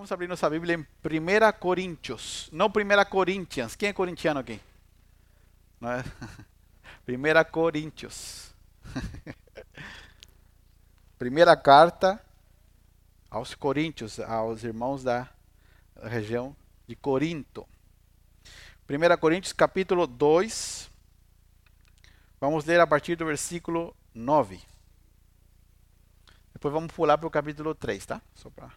Vamos abrir nossa Bíblia em 1 Coríntios, não 1 Corinthians. Quem é corintiano aqui? Não é? 1 Coríntios. Primeira carta aos Coríntios, aos irmãos da região de Corinto. 1 Coríntios capítulo 2. Vamos ler a partir do versículo 9. Depois vamos pular para o capítulo 3, tá? Só para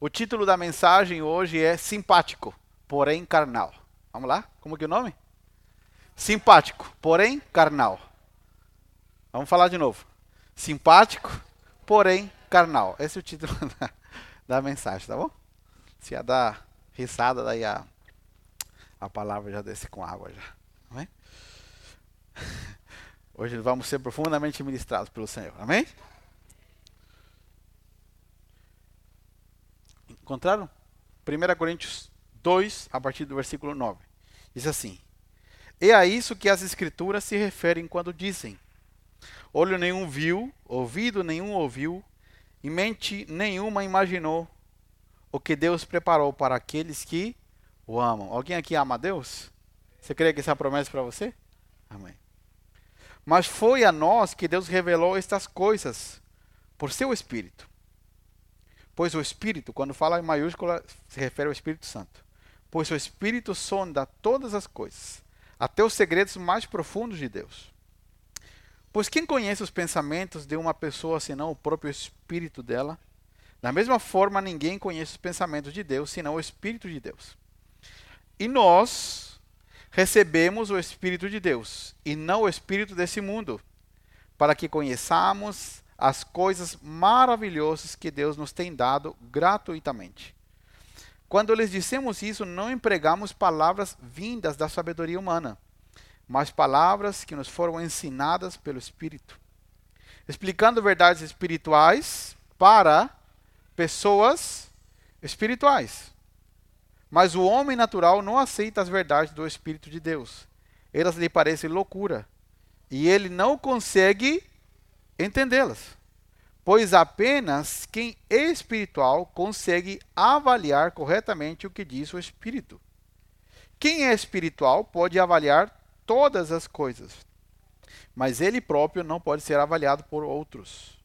o título da mensagem hoje é Simpático, porém carnal. Vamos lá? Como que é o nome? Simpático, porém carnal. Vamos falar de novo. Simpático, porém carnal. Esse é o título da, da mensagem, tá bom? Se ia dar risada, daí a, a palavra já desce com água já. Amém? Hoje vamos ser profundamente ministrados pelo Senhor. Amém? Encontraram? 1 Coríntios 2, a partir do versículo 9. Diz assim: E a isso que as Escrituras se referem quando dizem: Olho nenhum viu, ouvido nenhum ouviu, e mente nenhuma imaginou o que Deus preparou para aqueles que o amam. Alguém aqui ama a Deus? Você crê que essa é promessa para você? Amém. Mas foi a nós que Deus revelou estas coisas por seu Espírito. Pois o Espírito, quando fala em maiúscula, se refere ao Espírito Santo. Pois o Espírito sonda todas as coisas, até os segredos mais profundos de Deus. Pois quem conhece os pensamentos de uma pessoa senão o próprio Espírito dela? Da mesma forma, ninguém conhece os pensamentos de Deus senão o Espírito de Deus. E nós recebemos o Espírito de Deus, e não o Espírito desse mundo, para que conheçamos as coisas maravilhosas que Deus nos tem dado gratuitamente. Quando lhes dissemos isso, não empregamos palavras vindas da sabedoria humana, mas palavras que nos foram ensinadas pelo Espírito, explicando verdades espirituais para pessoas espirituais. Mas o homem natural não aceita as verdades do Espírito de Deus. Elas lhe parecem loucura. E ele não consegue entendê-las, pois apenas quem é espiritual consegue avaliar corretamente o que diz o Espírito. Quem é espiritual pode avaliar todas as coisas, mas ele próprio não pode ser avaliado por outros.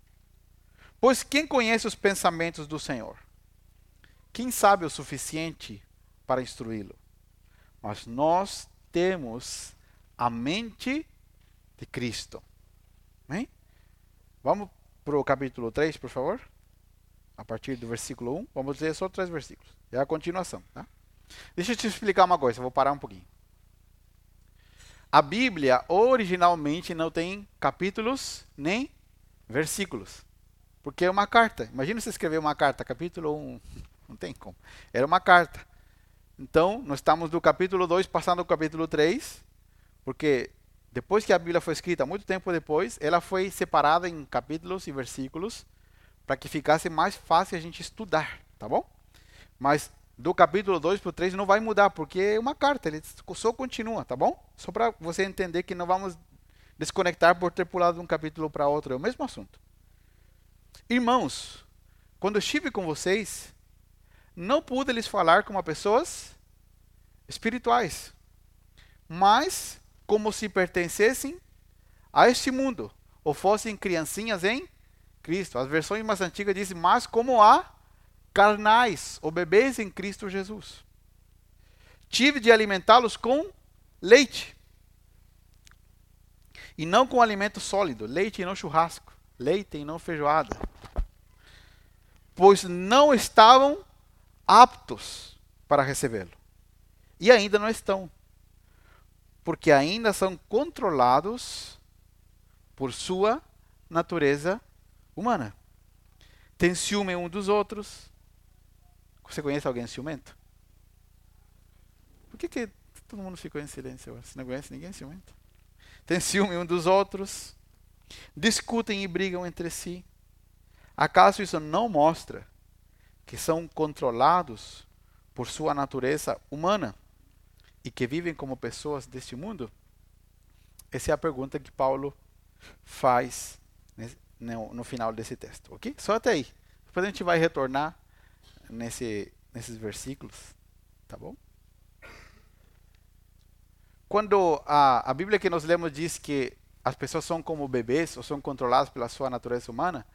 Pois quem conhece os pensamentos do Senhor? Quem sabe o suficiente para instruí-lo? Mas nós temos a mente de Cristo. Amém? Vamos para o capítulo 3, por favor? A partir do versículo 1. Vamos ler só três versículos. É a continuação. Tá? Deixa eu te explicar uma coisa, vou parar um pouquinho. A Bíblia originalmente não tem capítulos nem versículos. Porque é uma carta. Imagina você escrever uma carta, capítulo 1. Não tem como. Era uma carta. Então, nós estamos do capítulo 2 passando ao capítulo 3, porque depois que a Bíblia foi escrita, muito tempo depois, ela foi separada em capítulos e versículos para que ficasse mais fácil a gente estudar, tá bom? Mas do capítulo 2 para o 3 não vai mudar, porque é uma carta, ele só continua, tá bom? Só para você entender que não vamos desconectar por ter pulado de um capítulo para outro, é o mesmo assunto. Irmãos, quando estive com vocês, não pude lhes falar como pessoas espirituais, mas como se pertencessem a este mundo, ou fossem criancinhas em Cristo. As versões mais antigas dizem, mas como a carnais, ou bebês em Cristo Jesus. Tive de alimentá-los com leite, e não com alimento sólido, leite e não churrasco, leite e não feijoada, pois não estavam aptos para recebê-lo, e ainda não estão porque ainda são controlados por sua natureza humana. Tem ciúme um dos outros. Você conhece alguém ciumento? Por que, que todo mundo ficou em silêncio? Você não conhece ninguém ciumento? Tem ciúme um dos outros. Discutem e brigam entre si. Acaso isso não mostra que são controlados por sua natureza humana? E que vivem como pessoas deste mundo? Essa é a pergunta que Paulo faz no, no final desse texto, ok? Só até aí. Depois a gente vai retornar nesse, nesses versículos, tá bom? Quando a, a Bíblia que nós lemos diz que as pessoas são como bebês ou são controladas pela sua natureza humana,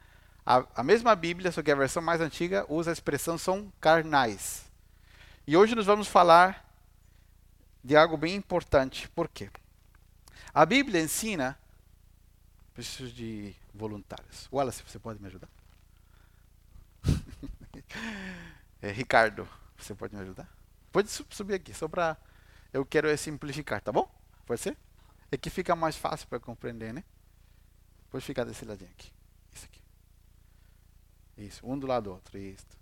a, a mesma Bíblia, só que a versão mais antiga, usa a expressão são carnais. E hoje nós vamos falar de algo bem importante. Por quê? A Bíblia ensina. Preciso de voluntários. Wallace, você pode me ajudar? é, Ricardo, você pode me ajudar? Pode subir aqui, só para. Eu quero simplificar, tá bom? Pode ser? É que fica mais fácil para compreender, né? Pode ficar desse ladinho aqui. Isso aqui. Isso, um do lado do outro. Isso.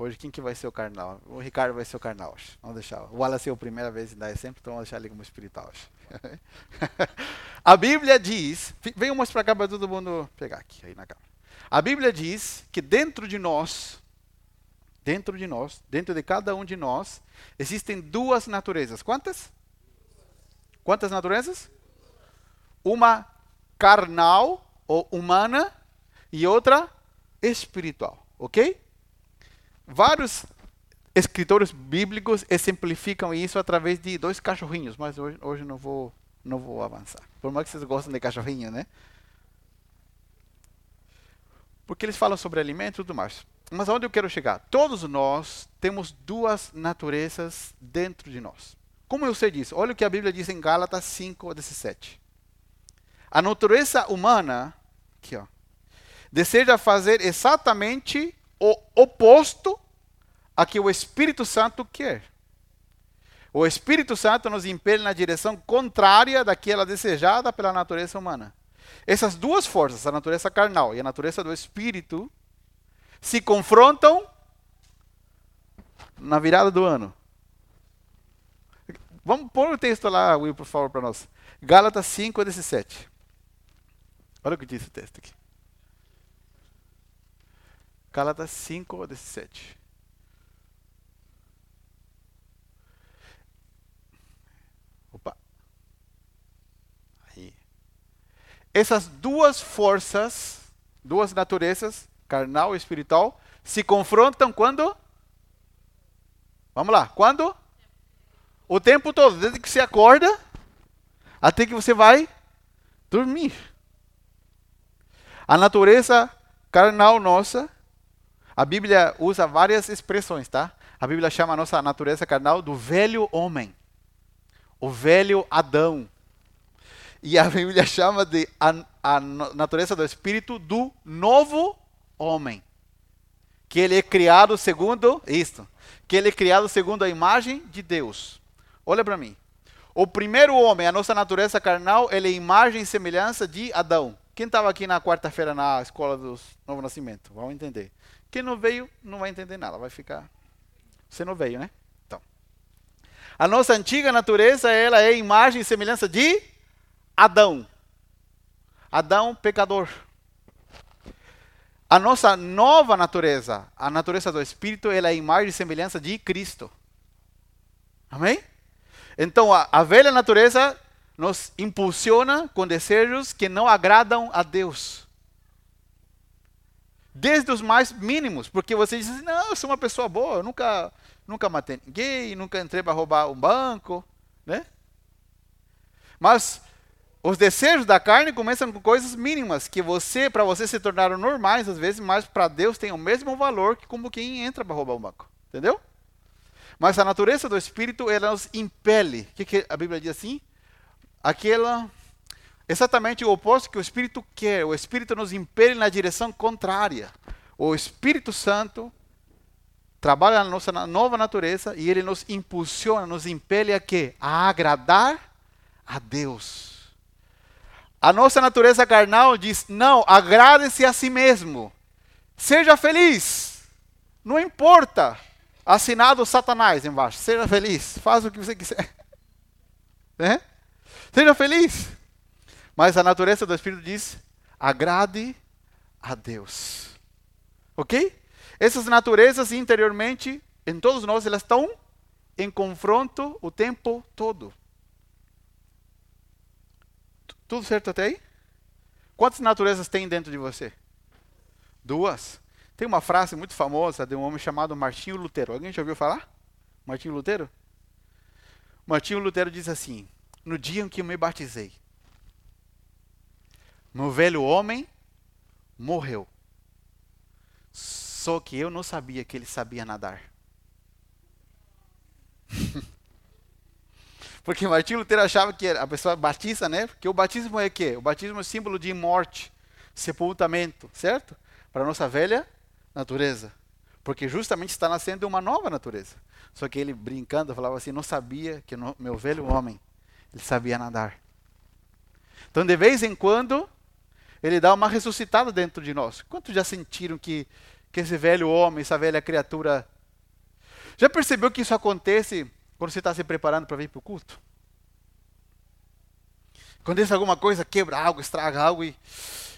Hoje quem que vai ser o carnal? O Ricardo vai ser o carnal. Vamos deixar. O Wallace é a primeira vez em dar sempre, então vamos deixar ele como espiritual. a Bíblia diz, venham mostrar para cá para todo mundo pegar aqui aí na câmera. A Bíblia diz que dentro de nós, dentro de nós, dentro de cada um de nós, existem duas naturezas. Quantas? Quantas naturezas? Uma carnal ou humana e outra espiritual, ok? Vários escritores bíblicos exemplificam isso através de dois cachorrinhos, mas hoje, hoje não vou não vou avançar. Por mais que vocês gostem de cachorrinho, né? Porque eles falam sobre alimento e tudo mais. Mas aonde eu quero chegar? Todos nós temos duas naturezas dentro de nós. Como eu sei disso? Olha o que a Bíblia diz em Gálatas 5, 17. A natureza humana, aqui ó, deseja fazer exatamente o oposto a que o Espírito Santo quer. O Espírito Santo nos impele na direção contrária daquela desejada pela natureza humana. Essas duas forças, a natureza carnal e a natureza do Espírito, se confrontam na virada do ano. Vamos pôr o texto lá, Will, por favor, para nós. Gálatas 5, 17. Olha o que diz o texto aqui. Gálatas 5, 17. Opa. Aí. Essas duas forças, duas naturezas, carnal e espiritual, se confrontam quando? Vamos lá, quando? O tempo todo, desde que você acorda até que você vai dormir. A natureza carnal nossa a Bíblia usa várias expressões, tá? A Bíblia chama a nossa natureza carnal do velho homem, o velho Adão. E a Bíblia chama de a, a natureza do espírito do novo homem, que ele é criado segundo isto, que ele é criado segundo a imagem de Deus. Olha para mim. O primeiro homem, a nossa natureza carnal, ele é imagem e semelhança de Adão. Quem estava aqui na quarta-feira na escola do Novo Nascimento? Vamos entender. Quem não veio não vai entender nada, vai ficar. Você não veio, né? Então. A nossa antiga natureza, ela é imagem e semelhança de Adão. Adão, pecador. A nossa nova natureza, a natureza do Espírito, ela é imagem e semelhança de Cristo. Amém? Então, a, a velha natureza nos impulsiona com desejos que não agradam a Deus desde os mais mínimos, porque você diz assim, não, eu sou uma pessoa boa, eu nunca, nunca matei ninguém, nunca entrei para roubar um banco, né? Mas os desejos da carne começam com coisas mínimas, que você, para você se tornaram normais às vezes, mas para Deus tem o mesmo valor que como quem entra para roubar um banco, entendeu? Mas a natureza do Espírito, ela nos impele. O que, que a Bíblia diz assim? Aquela exatamente o oposto que o Espírito quer. O Espírito nos impele na direção contrária. O Espírito Santo trabalha na nossa nova natureza e ele nos impulsiona, nos impele a quê? A agradar a Deus. A nossa natureza carnal diz: não, agrade-se a si mesmo. Seja feliz. Não importa. Assinado Satanás embaixo. Seja feliz. Faz o que você quiser. Né? Seja feliz. Mas a natureza do Espírito diz: agrade a Deus. Ok? Essas naturezas interiormente, em todos nós, elas estão em confronto o tempo todo. Tudo certo até aí? Quantas naturezas tem dentro de você? Duas. Tem uma frase muito famosa de um homem chamado Martinho Lutero. Alguém já ouviu falar? Martinho Lutero? Martinho Lutero diz assim: No dia em que eu me batizei, meu velho homem morreu. Só que eu não sabia que ele sabia nadar. Porque Martinho Lutero achava que a pessoa batiza, né? Porque o batismo é o quê? O batismo é símbolo de morte, sepultamento, certo? Para a nossa velha natureza. Porque justamente está nascendo uma nova natureza. Só que ele brincando falava assim, não sabia que no, meu velho homem, ele sabia nadar. Então de vez em quando, ele dá uma ressuscitada dentro de nós. Quantos já sentiram que, que esse velho homem, essa velha criatura... Já percebeu que isso acontece quando você está se preparando para vir para o culto? Acontece alguma coisa, quebra algo, estraga algo e,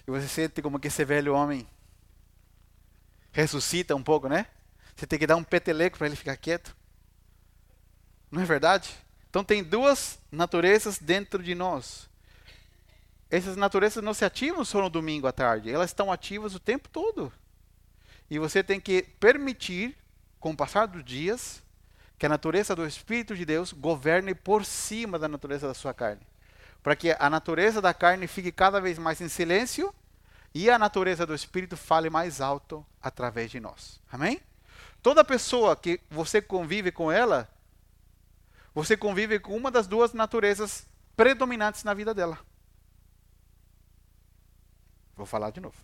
e você sente como que esse velho homem ressuscita um pouco, né? Você tem que dar um peteleco para ele ficar quieto. Não é verdade? Então tem duas naturezas dentro de nós. Essas naturezas não se ativam só no domingo à tarde, elas estão ativas o tempo todo. E você tem que permitir, com o passar dos dias, que a natureza do Espírito de Deus governe por cima da natureza da sua carne. Para que a natureza da carne fique cada vez mais em silêncio e a natureza do Espírito fale mais alto através de nós. Amém? Toda pessoa que você convive com ela, você convive com uma das duas naturezas predominantes na vida dela. Vou falar de novo.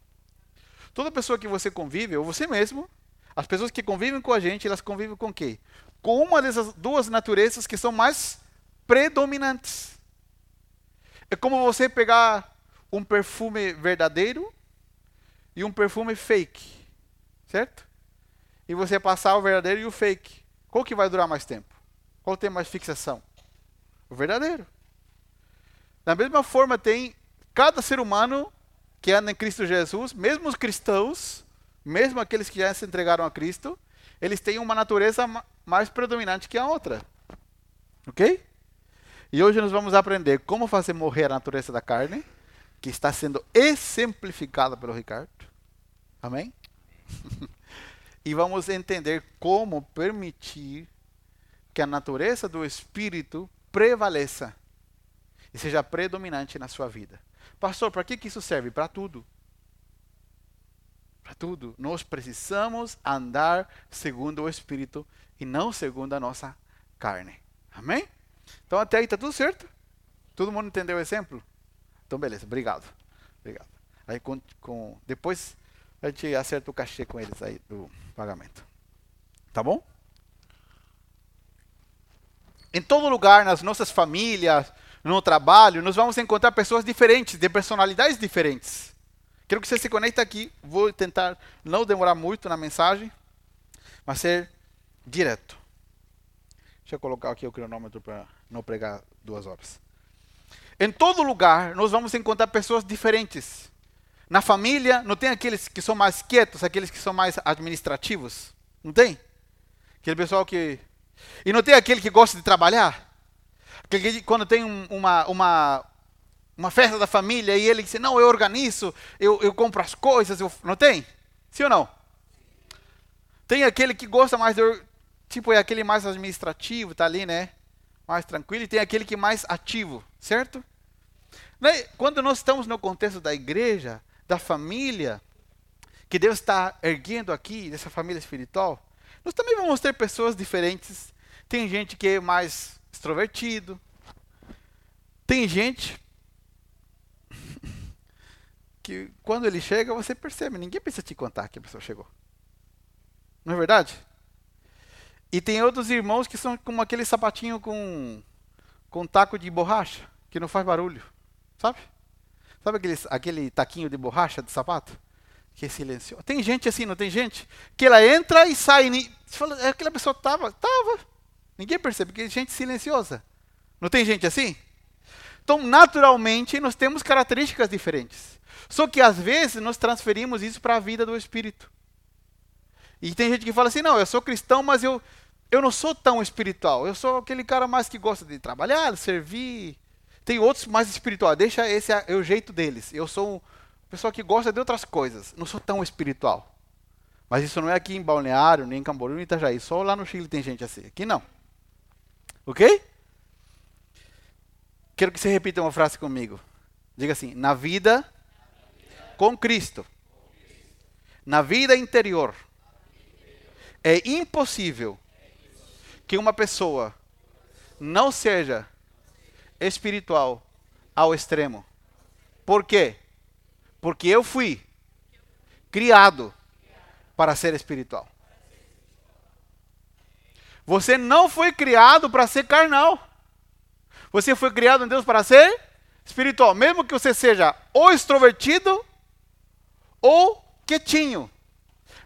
Toda pessoa que você convive, ou você mesmo, as pessoas que convivem com a gente, elas convivem com quê? Com uma dessas duas naturezas que são mais predominantes. É como você pegar um perfume verdadeiro e um perfume fake, certo? E você passar o verdadeiro e o fake. Qual que vai durar mais tempo? Qual tem mais fixação? O verdadeiro. Da mesma forma tem cada ser humano que anda em Cristo Jesus, mesmo os cristãos, mesmo aqueles que já se entregaram a Cristo, eles têm uma natureza mais predominante que a outra. Ok? E hoje nós vamos aprender como fazer morrer a natureza da carne, que está sendo exemplificada pelo Ricardo. Amém? e vamos entender como permitir que a natureza do Espírito prevaleça e seja predominante na sua vida. Pastor, para que, que isso serve? Para tudo. Para tudo. Nós precisamos andar segundo o Espírito e não segundo a nossa carne. Amém? Então até aí está tudo certo? Todo mundo entendeu o exemplo? Então beleza, obrigado. Obrigado. Aí com, com depois a gente acerta o cachê com eles aí do pagamento. Tá bom? Em todo lugar, nas nossas famílias, no trabalho, nós vamos encontrar pessoas diferentes, de personalidades diferentes. Quero que você se conecte aqui. Vou tentar não demorar muito na mensagem, mas ser direto. Deixa eu colocar aqui o cronômetro para não pregar duas horas. Em todo lugar, nós vamos encontrar pessoas diferentes. Na família, não tem aqueles que são mais quietos, aqueles que são mais administrativos? Não tem? Aquele pessoal que. E não tem aquele que gosta de trabalhar? Quando tem um, uma, uma, uma festa da família e ele diz: Não, eu organizo, eu, eu compro as coisas. Eu... Não tem? Sim ou não? Tem aquele que gosta mais de. Tipo, é aquele mais administrativo, tá ali, né? Mais tranquilo. E tem aquele que é mais ativo, certo? Né? Quando nós estamos no contexto da igreja, da família que Deus está erguendo aqui, dessa família espiritual, nós também vamos ter pessoas diferentes. Tem gente que é mais extrovertido. Tem gente que quando ele chega, você percebe, ninguém precisa te contar que a pessoa chegou. Não é verdade? E tem outros irmãos que são como aquele sapatinho com com taco de borracha, que não faz barulho, sabe? Sabe aquele, aquele taquinho de borracha de sapato? Que é silencioso. Tem gente assim, não tem gente? Que ela entra e sai. Você fala, aquela pessoa estava. Estava. Ninguém percebe, que é gente silenciosa. Não tem gente assim? Então, naturalmente, nós temos características diferentes. Só que às vezes nós transferimos isso para a vida do espírito. E tem gente que fala assim: não, eu sou cristão, mas eu, eu não sou tão espiritual. Eu sou aquele cara mais que gosta de trabalhar, servir, tem outros mais espirituais. Deixa esse é o jeito deles. Eu sou uma pessoa que gosta de outras coisas. Não sou tão espiritual. Mas isso não é aqui em Balneário, nem em Camboriú, nem em Itajaí. Só lá no Chile tem gente assim. Aqui não. Ok? Quero que você repita uma frase comigo. Diga assim: na vida com Cristo, na vida interior, é impossível que uma pessoa não seja espiritual ao extremo. Por quê? Porque eu fui criado para ser espiritual. Você não foi criado para ser carnal. Você foi criado em Deus para ser espiritual. Mesmo que você seja ou extrovertido ou quietinho.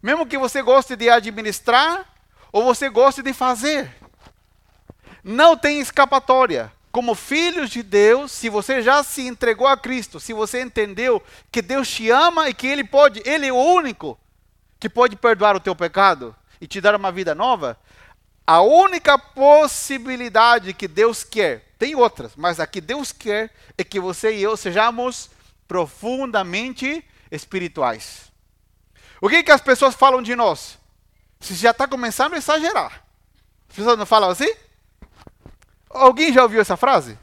Mesmo que você goste de administrar ou você goste de fazer. Não tem escapatória. Como filhos de Deus, se você já se entregou a Cristo, se você entendeu que Deus te ama e que Ele pode, Ele é o único que pode perdoar o teu pecado e te dar uma vida nova, a única possibilidade que Deus quer, tem outras, mas a que Deus quer é que você e eu sejamos profundamente espirituais. O que, que as pessoas falam de nós? Você já está começando a exagerar. As pessoas não falam assim? Alguém já ouviu essa frase?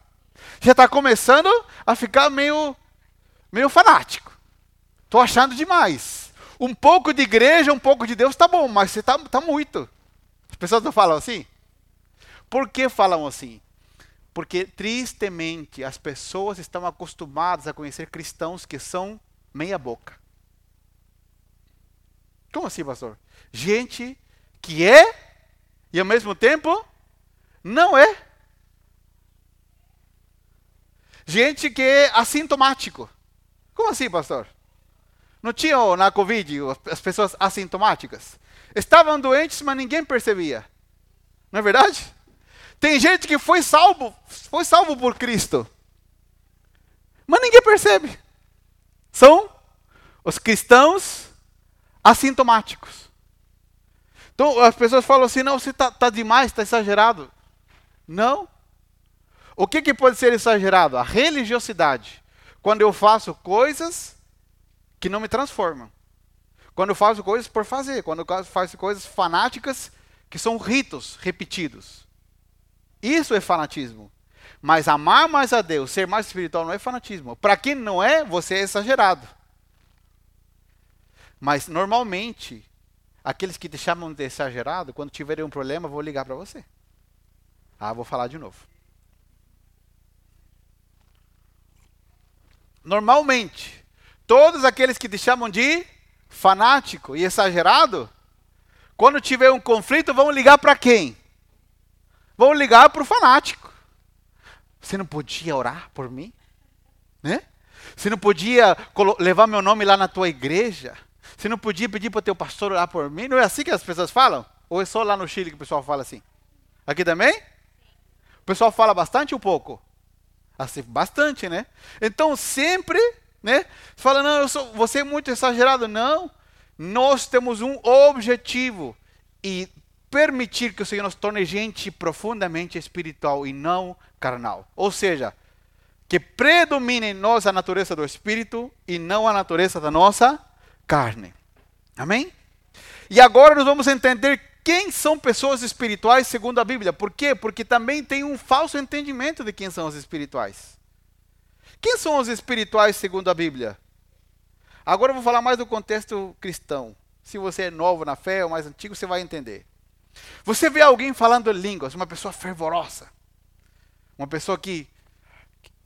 Já está começando a ficar meio, meio fanático. Estou achando demais. Um pouco de igreja, um pouco de Deus está bom, mas você está tá muito. As pessoas não falam assim? Por que falam assim? Porque, tristemente, as pessoas estão acostumadas a conhecer cristãos que são meia-boca. Como assim, pastor? Gente que é e ao mesmo tempo não é. Gente que é assintomático. Como assim, pastor? Não tinha na Covid as pessoas assintomáticas? Estavam doentes, mas ninguém percebia. Não é verdade? Tem gente que foi salvo, foi salvo por Cristo. Mas ninguém percebe. São os cristãos assintomáticos. Então as pessoas falam assim: não, você está tá demais, está exagerado. Não. O que, que pode ser exagerado? A religiosidade. Quando eu faço coisas que não me transformam. Quando eu faço coisas por fazer. Quando eu faço coisas fanáticas que são ritos repetidos. Isso é fanatismo. Mas amar mais a Deus, ser mais espiritual, não é fanatismo. Para quem não é, você é exagerado. Mas normalmente, aqueles que te chamam de exagerado, quando tiverem um problema, vou ligar para você. Ah, vou falar de novo. Normalmente, todos aqueles que te chamam de fanático e exagerado, quando tiver um conflito, vão ligar para quem? Vão ligar para o fanático. Você não podia orar por mim? Né? Você não podia levar meu nome lá na tua igreja? Você não podia pedir para o teu pastor orar por mim? Não é assim que as pessoas falam? Ou é só lá no Chile que o pessoal fala assim? Aqui também? O pessoal fala bastante ou pouco? Assim, bastante, né? Então sempre, né? Fala, não, eu sou, você é muito exagerado. Não. Nós temos um objetivo e permitir que o Senhor nos torne gente profundamente espiritual e não carnal. Ou seja, que predomine em nós a natureza do Espírito e não a natureza da nossa carne. Amém? E agora nós vamos entender quem são pessoas espirituais segundo a Bíblia. Por quê? Porque também tem um falso entendimento de quem são os espirituais. Quem são os espirituais segundo a Bíblia? Agora eu vou falar mais do contexto cristão. Se você é novo na fé ou mais antigo, você vai entender. Você vê alguém falando línguas, uma pessoa fervorosa, uma pessoa que,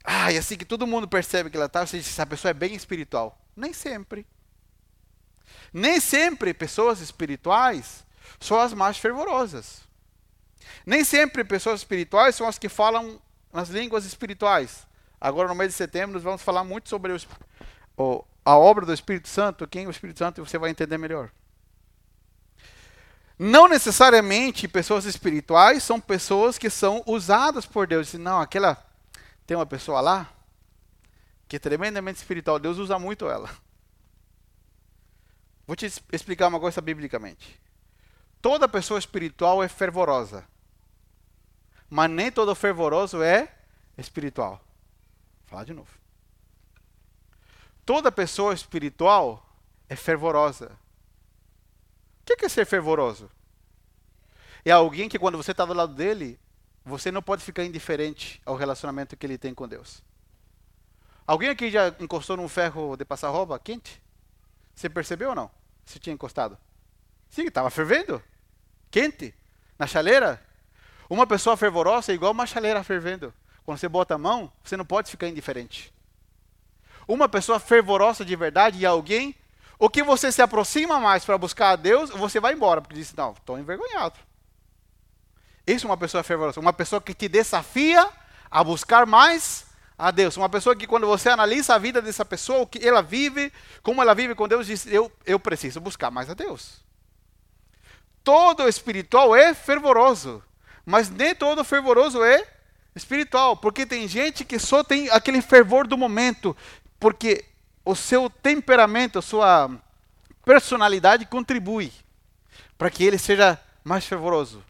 ai, assim que todo mundo percebe que ela está, você diz, essa pessoa é bem espiritual. Nem sempre. Nem sempre pessoas espirituais são as mais fervorosas. Nem sempre pessoas espirituais são as que falam nas línguas espirituais. Agora, no mês de setembro, nós vamos falar muito sobre o, a obra do Espírito Santo, quem é o Espírito Santo, e você vai entender melhor. Não necessariamente pessoas espirituais são pessoas que são usadas por Deus. Não, aquela. Tem uma pessoa lá que é tremendamente espiritual. Deus usa muito ela. Vou te explicar uma coisa biblicamente. Toda pessoa espiritual é fervorosa. Mas nem todo fervoroso é espiritual. Falar de novo. Toda pessoa espiritual é fervorosa. que é ser fervoroso? É alguém que quando você está do lado dele, você não pode ficar indiferente ao relacionamento que ele tem com Deus. Alguém aqui já encostou num ferro de passar roupa quente? Você percebeu ou não? Se tinha encostado? Sim, estava fervendo. Quente. Na chaleira. Uma pessoa fervorosa é igual uma chaleira fervendo. Quando você bota a mão, você não pode ficar indiferente. Uma pessoa fervorosa de verdade é alguém, o que você se aproxima mais para buscar a Deus, você vai embora, porque diz, não, estou envergonhado. Isso é uma pessoa fervorosa. Uma pessoa que te desafia a buscar mais a Deus. Uma pessoa que, quando você analisa a vida dessa pessoa, o que ela vive, como ela vive com Deus, diz: Eu, eu preciso buscar mais a Deus. Todo espiritual é fervoroso, mas nem todo fervoroso é espiritual, porque tem gente que só tem aquele fervor do momento, porque o seu temperamento, a sua personalidade contribui para que ele seja mais fervoroso.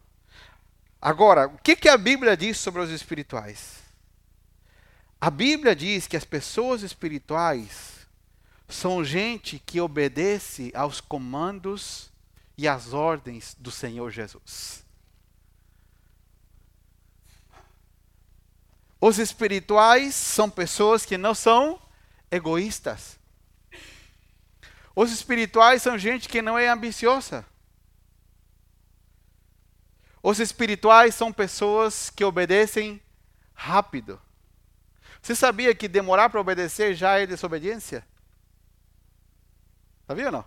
Agora, o que, que a Bíblia diz sobre os espirituais? A Bíblia diz que as pessoas espirituais são gente que obedece aos comandos e às ordens do Senhor Jesus. Os espirituais são pessoas que não são egoístas. Os espirituais são gente que não é ambiciosa. Os espirituais são pessoas que obedecem rápido. Você sabia que demorar para obedecer já é desobediência? Sabia ou não?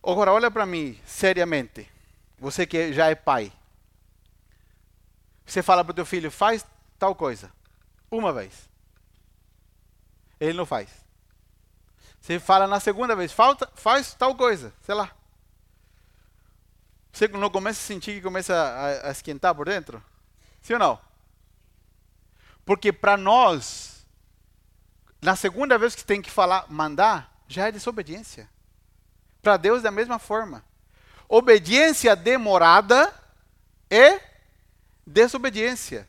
Agora, olha para mim, seriamente. Você que já é pai. Você fala para o teu filho, faz tal coisa. Uma vez. Ele não faz. Você fala na segunda vez, falta, faz tal coisa, sei lá. Você não começa a sentir que começa a, a esquentar por dentro? Sim ou não? Porque para nós, na segunda vez que tem que falar, mandar, já é desobediência. Para Deus, da mesma forma. Obediência demorada é desobediência.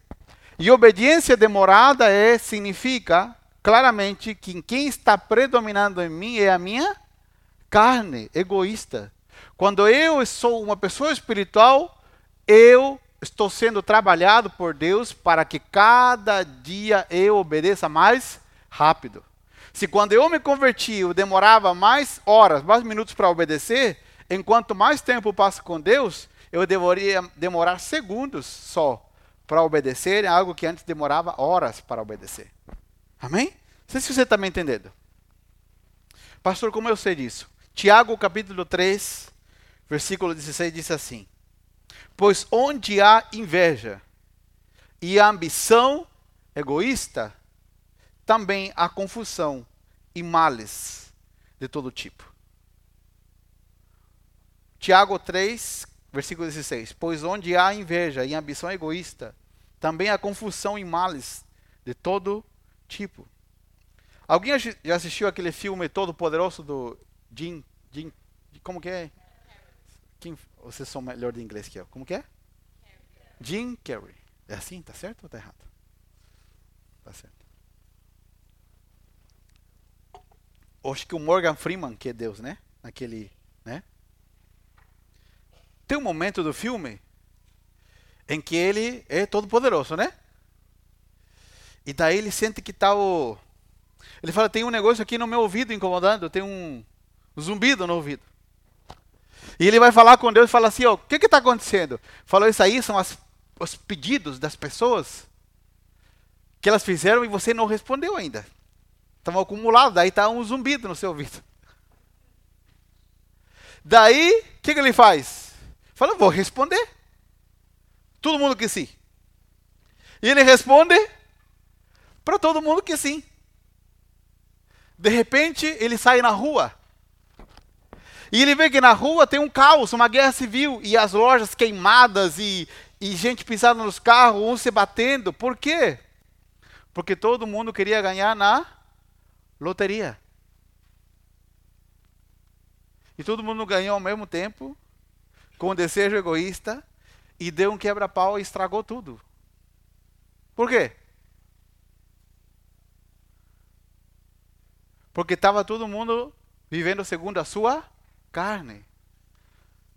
E obediência demorada é significa claramente que quem está predominando em mim é a minha carne egoísta. Quando eu sou uma pessoa espiritual, eu estou sendo trabalhado por Deus para que cada dia eu obedeça mais rápido. Se quando eu me converti eu demorava mais horas, mais minutos para obedecer, enquanto mais tempo passo com Deus, eu deveria demorar segundos só para obedecer, algo que antes demorava horas para obedecer. Amém? Não sei se você está me entendendo. Pastor, como eu sei disso? Tiago capítulo 3, versículo 16 diz assim: Pois onde há inveja e ambição egoísta, também há confusão e males de todo tipo. Tiago 3, versículo 16: Pois onde há inveja e ambição egoísta, também há confusão e males de todo tipo. Alguém já assistiu aquele filme Todo Poderoso do Jim, Jim como que é? Quem, vocês são melhor de inglês que eu. Como que é? Jim Carrey. É assim? Tá certo ou tá errado? Tá certo. Acho que o Morgan Freeman, que é Deus, né? Naquele, né? Tem um momento do filme em que ele é todo poderoso, né? E daí ele sente que tá o ele fala: "Tem um negócio aqui no meu ouvido incomodando, tem um zumbido no ouvido". E ele vai falar com Deus e fala assim: ó, o que está acontecendo? Falou isso aí, são as, os pedidos das pessoas que elas fizeram e você não respondeu ainda. Estavam acumulados, daí está um zumbido no seu ouvido. Daí, o que, que ele faz? Fala, vou responder. Todo mundo que sim. E ele responde para todo mundo que sim. De repente, ele sai na rua. E ele vê que na rua tem um caos, uma guerra civil, e as lojas queimadas, e, e gente pisando nos carros, uns se batendo. Por quê? Porque todo mundo queria ganhar na loteria. E todo mundo ganhou ao mesmo tempo, com desejo egoísta, e deu um quebra-pau e estragou tudo. Por quê? Porque estava todo mundo vivendo segundo a sua carne.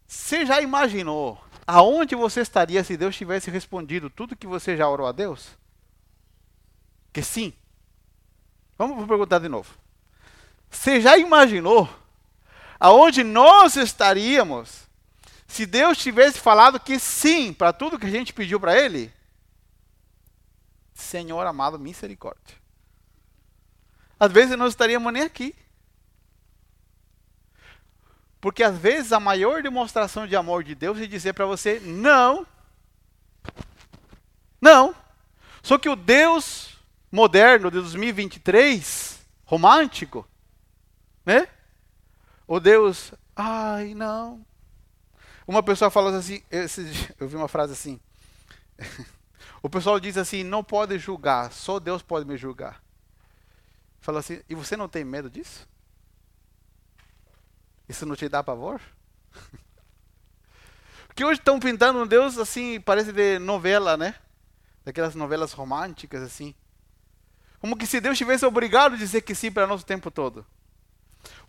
Você já imaginou aonde você estaria se Deus tivesse respondido tudo que você já orou a Deus? Que sim. Vamos perguntar de novo. Você já imaginou aonde nós estaríamos se Deus tivesse falado que sim para tudo que a gente pediu para Ele? Senhor amado, misericórdia. Às vezes não estaríamos nem aqui. Porque às vezes a maior demonstração de amor de Deus é dizer para você não. Não. Só que o Deus moderno de 2023, romântico, né? O Deus, ai, não. Uma pessoa fala assim, eu vi uma frase assim. O pessoal diz assim: não pode julgar, só Deus pode me julgar. Fala assim, e você não tem medo disso? Isso não te dá pavor? Porque hoje estão pintando um Deus assim, parece de novela, né? Daquelas novelas românticas assim. Como que se Deus tivesse obrigado a dizer que sim para nós o tempo todo.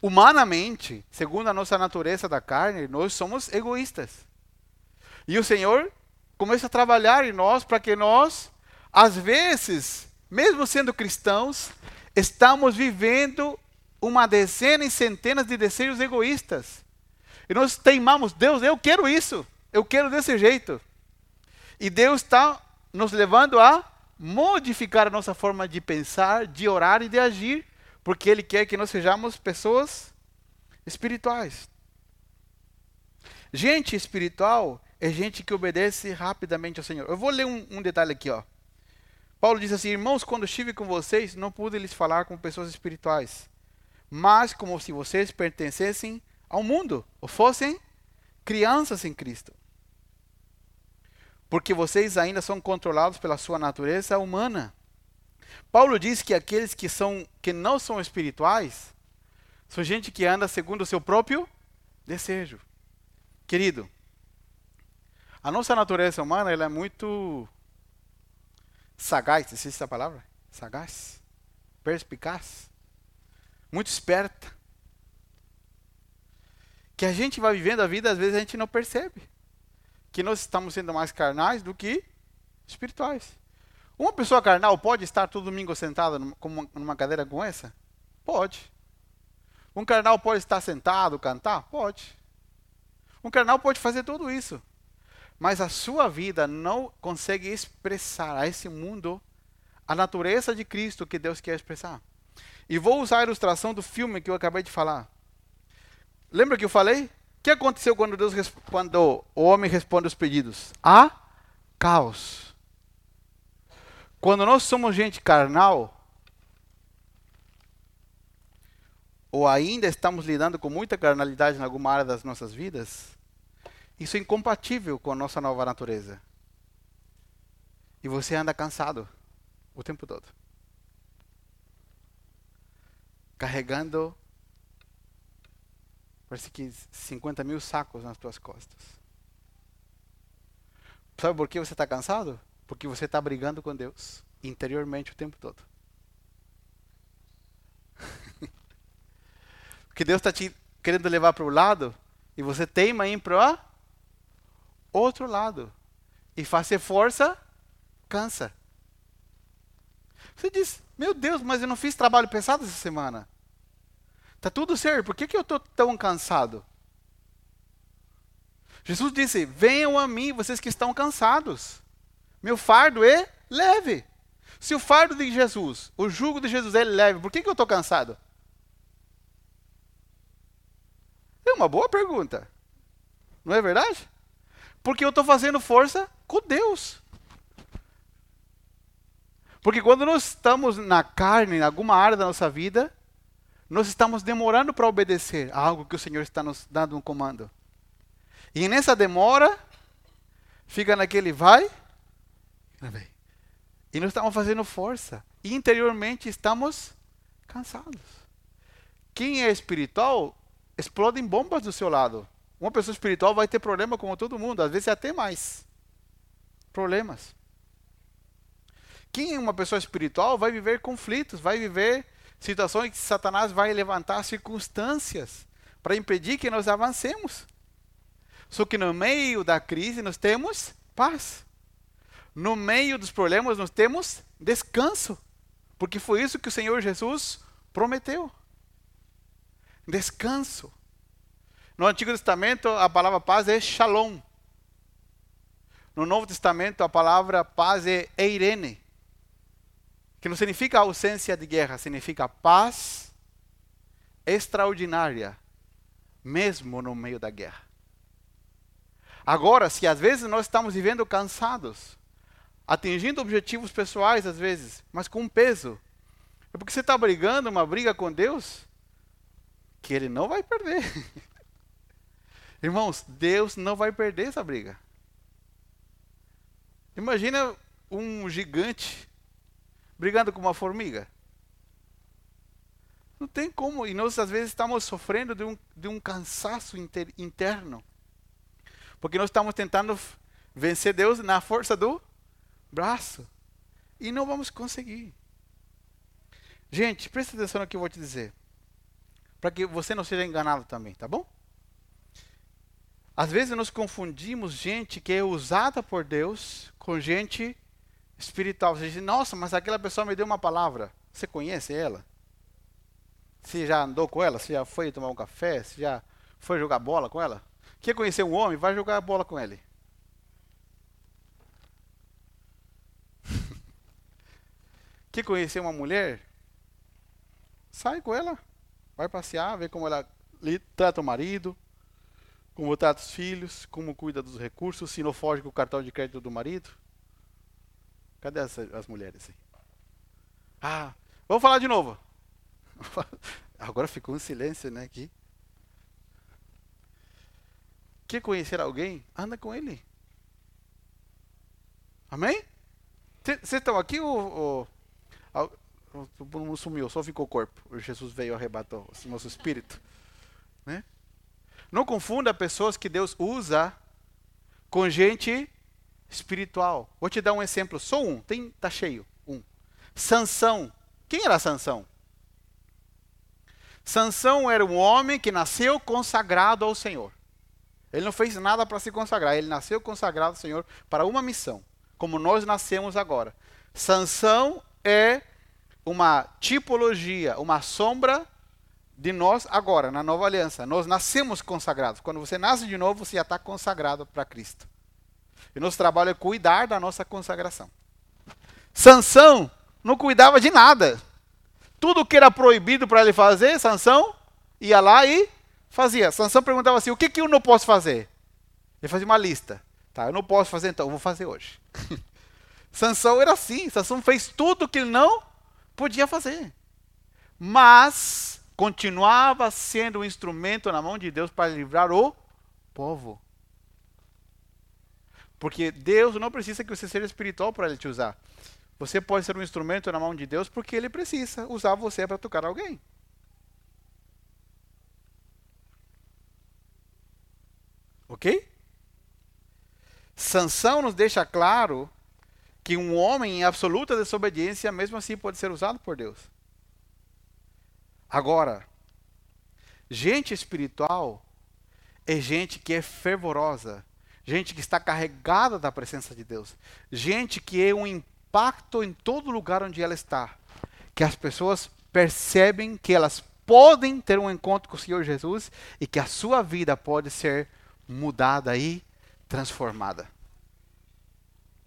Humanamente, segundo a nossa natureza da carne, nós somos egoístas. E o Senhor começa a trabalhar em nós para que nós, às vezes, mesmo sendo cristãos, estamos vivendo uma dezena e centenas de desejos egoístas. E nós teimamos, Deus, eu quero isso, eu quero desse jeito. E Deus está nos levando a modificar a nossa forma de pensar, de orar e de agir, porque Ele quer que nós sejamos pessoas espirituais. Gente espiritual é gente que obedece rapidamente ao Senhor. Eu vou ler um, um detalhe aqui, ó. Paulo diz assim: Irmãos, quando estive com vocês, não pude lhes falar como pessoas espirituais, mas como se vocês pertencessem ao mundo, ou fossem crianças em Cristo. Porque vocês ainda são controlados pela sua natureza humana. Paulo diz que aqueles que, são, que não são espirituais são gente que anda segundo o seu próprio desejo. Querido, a nossa natureza humana ela é muito sagaz, existe essa palavra? Sagaz, perspicaz, muito esperta. Que a gente vai vivendo a vida, às vezes a gente não percebe que nós estamos sendo mais carnais do que espirituais. Uma pessoa carnal pode estar todo domingo sentada numa cadeira como essa? Pode. Um carnal pode estar sentado, cantar? Pode. Um carnal pode fazer tudo isso mas a sua vida não consegue expressar a esse mundo a natureza de Cristo que Deus quer expressar. E vou usar a ilustração do filme que eu acabei de falar. Lembra que eu falei? O que aconteceu quando Deus quando o homem responde os pedidos? Há caos. Quando nós somos gente carnal, ou ainda estamos lidando com muita carnalidade em alguma área das nossas vidas, isso é incompatível com a nossa nova natureza. E você anda cansado o tempo todo. Carregando, parece que 50 mil sacos nas tuas costas. Sabe por que você está cansado? Porque você está brigando com Deus interiormente o tempo todo. Porque Deus está te querendo levar para o lado e você teima em para outro lado. E fazer força cansa. Você diz, meu Deus, mas eu não fiz trabalho pesado essa semana. Tá tudo certo, por que, que eu estou tão cansado? Jesus disse: Venham a mim, vocês que estão cansados. Meu fardo é leve. Se o fardo de Jesus, o jugo de Jesus é leve, por que, que eu estou cansado? É uma boa pergunta. Não é verdade? Porque eu estou fazendo força com Deus. Porque quando nós estamos na carne, em alguma área da nossa vida, nós estamos demorando para obedecer a algo que o Senhor está nos dando um comando. E nessa demora, fica naquele vai, e nós estamos fazendo força. E interiormente estamos cansados. Quem é espiritual, explodem bombas do seu lado. Uma pessoa espiritual vai ter problema como todo mundo, às vezes até mais. Problemas. Quem é uma pessoa espiritual vai viver conflitos, vai viver situações que Satanás vai levantar circunstâncias para impedir que nós avancemos. Só que no meio da crise nós temos paz. No meio dos problemas nós temos descanso. Porque foi isso que o Senhor Jesus prometeu. Descanso. No Antigo Testamento a palavra paz é shalom. No Novo Testamento a palavra paz é eirene. Que não significa ausência de guerra, significa paz extraordinária, mesmo no meio da guerra. Agora, se às vezes nós estamos vivendo cansados, atingindo objetivos pessoais às vezes, mas com peso, é porque você está brigando uma briga com Deus que Ele não vai perder. Irmãos, Deus não vai perder essa briga. Imagina um gigante brigando com uma formiga. Não tem como. E nós, às vezes, estamos sofrendo de um, de um cansaço inter, interno. Porque nós estamos tentando vencer Deus na força do braço. E não vamos conseguir. Gente, presta atenção no que eu vou te dizer. Para que você não seja enganado também, tá bom? Às vezes nós confundimos gente que é usada por Deus com gente espiritual. Você diz, nossa, mas aquela pessoa me deu uma palavra. Você conhece ela? Você já andou com ela? Você já foi tomar um café? Você já foi jogar bola com ela? Quer conhecer um homem? Vai jogar bola com ele. Quer conhecer uma mulher? Sai com ela. Vai passear, ver como ela trata o marido, como trata os filhos, como cuida dos recursos, se não foge com o cartão de crédito do marido. Cadê as, as mulheres aí? Ah, vamos falar de novo. Agora ficou um silêncio, né, aqui. Quer conhecer alguém? Anda com ele. Amém? Vocês estão aqui ou, ou, ou, não sumiu, só ficou o corpo. Jesus veio e arrebatou o nosso espírito. Né? Não confunda pessoas que Deus usa com gente espiritual. Vou te dar um exemplo, só um, tem tá cheio, um. Sansão. Quem era Sansão? Sansão era um homem que nasceu consagrado ao Senhor. Ele não fez nada para se consagrar, ele nasceu consagrado ao Senhor para uma missão, como nós nascemos agora. Sansão é uma tipologia, uma sombra de nós agora, na nova aliança. Nós nascemos consagrados. Quando você nasce de novo, você já está consagrado para Cristo. E nosso trabalho é cuidar da nossa consagração. Sansão não cuidava de nada. Tudo que era proibido para ele fazer, Sansão ia lá e fazia. Sansão perguntava assim: o que, que eu não posso fazer? Ele fazia uma lista. Tá, eu não posso fazer, então eu vou fazer hoje. Sansão era assim. Sansão fez tudo que ele não podia fazer. Mas continuava sendo um instrumento na mão de Deus para livrar o povo. Porque Deus não precisa que você seja espiritual para ele te usar. Você pode ser um instrumento na mão de Deus porque ele precisa usar você para tocar alguém. Ok? Sansão nos deixa claro que um homem em absoluta desobediência, mesmo assim, pode ser usado por Deus. Agora, gente espiritual é gente que é fervorosa, gente que está carregada da presença de Deus, gente que é um impacto em todo lugar onde ela está. Que as pessoas percebem que elas podem ter um encontro com o Senhor Jesus e que a sua vida pode ser mudada e transformada.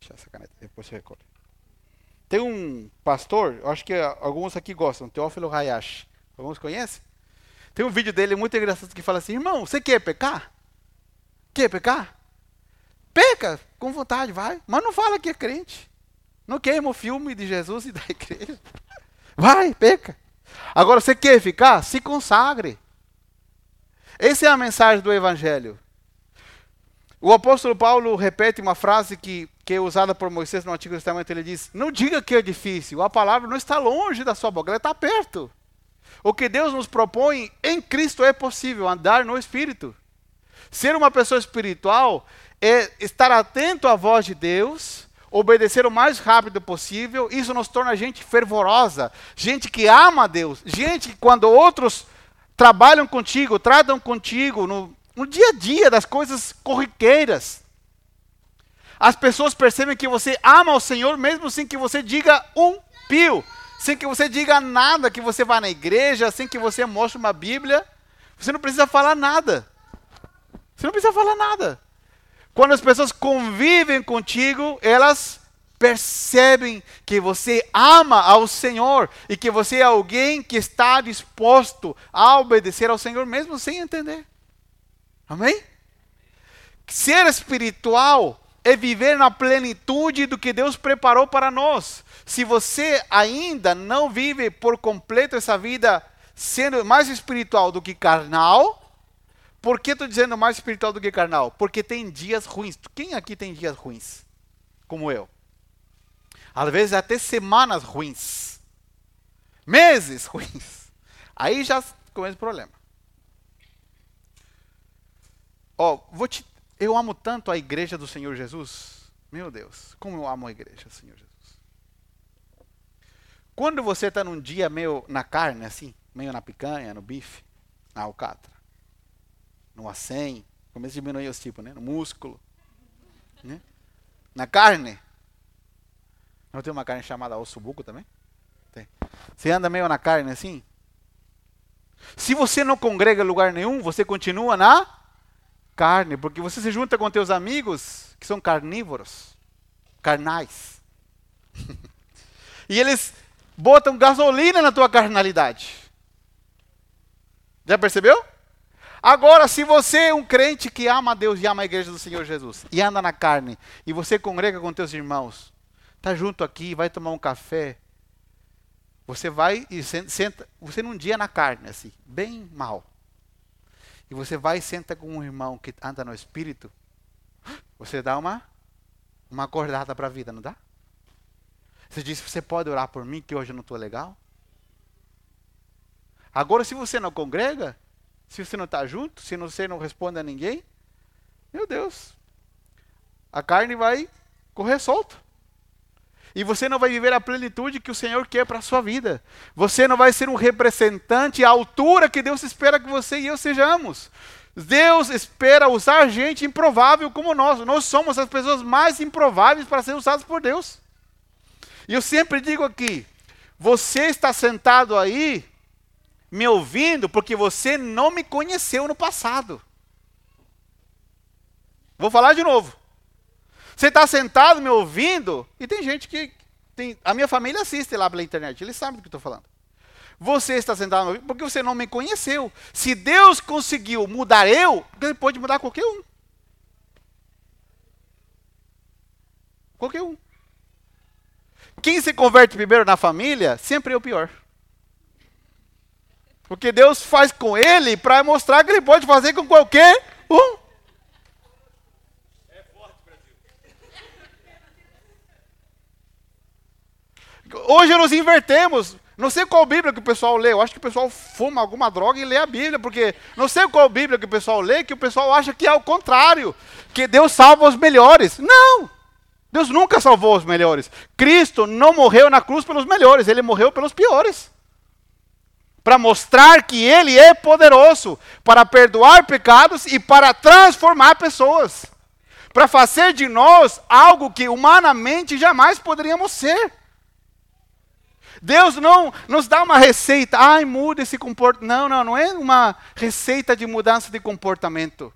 Essa caneta, depois você recolhe. Tem um pastor, acho que alguns aqui gostam, Teófilo Hayashi. Alguns conhecem? Tem um vídeo dele muito engraçado que fala assim: irmão, você quer pecar? Quer pecar? Peca, com vontade, vai. Mas não fala que é crente. Não queima o filme de Jesus e da igreja. Vai, peca. Agora, você quer ficar? Se consagre. Essa é a mensagem do Evangelho. O apóstolo Paulo repete uma frase que, que é usada por Moisés no Antigo Testamento. Ele diz: Não diga que é difícil, a palavra não está longe da sua boca, ela está perto. O que Deus nos propõe em Cristo é possível, andar no Espírito. Ser uma pessoa espiritual é estar atento à voz de Deus, obedecer o mais rápido possível, isso nos torna gente fervorosa, gente que ama a Deus, gente que quando outros trabalham contigo, tratam contigo no, no dia a dia das coisas corriqueiras. As pessoas percebem que você ama o Senhor mesmo sem que você diga um pio, sem que você diga nada, que você vá na igreja, sem que você mostre uma Bíblia. Você não precisa falar nada. Você não precisa falar nada. Quando as pessoas convivem contigo, elas percebem que você ama ao Senhor e que você é alguém que está disposto a obedecer ao Senhor mesmo sem entender. Amém? Ser espiritual é viver na plenitude do que Deus preparou para nós. Se você ainda não vive por completo essa vida sendo mais espiritual do que carnal, por que estou dizendo mais espiritual do que carnal? Porque tem dias ruins. Quem aqui tem dias ruins? Como eu. Às vezes até semanas ruins. Meses ruins. Aí já começa o problema. Oh, vou te eu amo tanto a igreja do Senhor Jesus. Meu Deus, como eu amo a igreja do Senhor Jesus. Quando você está num dia meio na carne, assim, meio na picanha, no bife, na alcatra, no acém, começa a diminuir os tipos, né? No músculo, né? Na carne. Não tem uma carne chamada osso buco também? Tem. Você anda meio na carne assim? Se você não congrega em lugar nenhum, você continua na carne, porque você se junta com teus amigos que são carnívoros, carnais. e eles botam gasolina na tua carnalidade. Já percebeu? Agora, se você é um crente que ama a Deus e ama a igreja do Senhor Jesus, e anda na carne, e você congrega com teus irmãos, tá junto aqui, vai tomar um café, você vai e senta, você num dia na carne, assim, bem mal e você vai e senta com um irmão que anda no espírito, você dá uma, uma acordada para a vida, não dá? Você diz, você pode orar por mim que hoje eu não estou legal? Agora, se você não congrega, se você não está junto, se você não responde a ninguém, meu Deus, a carne vai correr solta. E você não vai viver a plenitude que o Senhor quer para a sua vida. Você não vai ser um representante à altura que Deus espera que você e eu sejamos. Deus espera usar gente improvável como nós. Nós somos as pessoas mais improváveis para ser usadas por Deus. E eu sempre digo aqui: você está sentado aí me ouvindo porque você não me conheceu no passado. Vou falar de novo. Você está sentado me ouvindo e tem gente que. Tem, a minha família assiste lá pela internet, eles sabem do que estou falando. Você está sentado me ouvindo porque você não me conheceu. Se Deus conseguiu mudar eu, Ele pode mudar qualquer um. Qualquer um. Quem se converte primeiro na família, sempre é o pior. Porque Deus faz com ele para mostrar que ele pode fazer com qualquer um. Hoje nós invertemos. Não sei qual Bíblia que o pessoal lê. Eu acho que o pessoal fuma alguma droga e lê a Bíblia, porque não sei qual Bíblia que o pessoal lê, que o pessoal acha que é o contrário, que Deus salva os melhores. Não! Deus nunca salvou os melhores. Cristo não morreu na cruz pelos melhores, ele morreu pelos piores. Para mostrar que ele é poderoso para perdoar pecados e para transformar pessoas. Para fazer de nós algo que humanamente jamais poderíamos ser. Deus não nos dá uma receita, ai, muda esse comportamento. Não, não, não é uma receita de mudança de comportamento.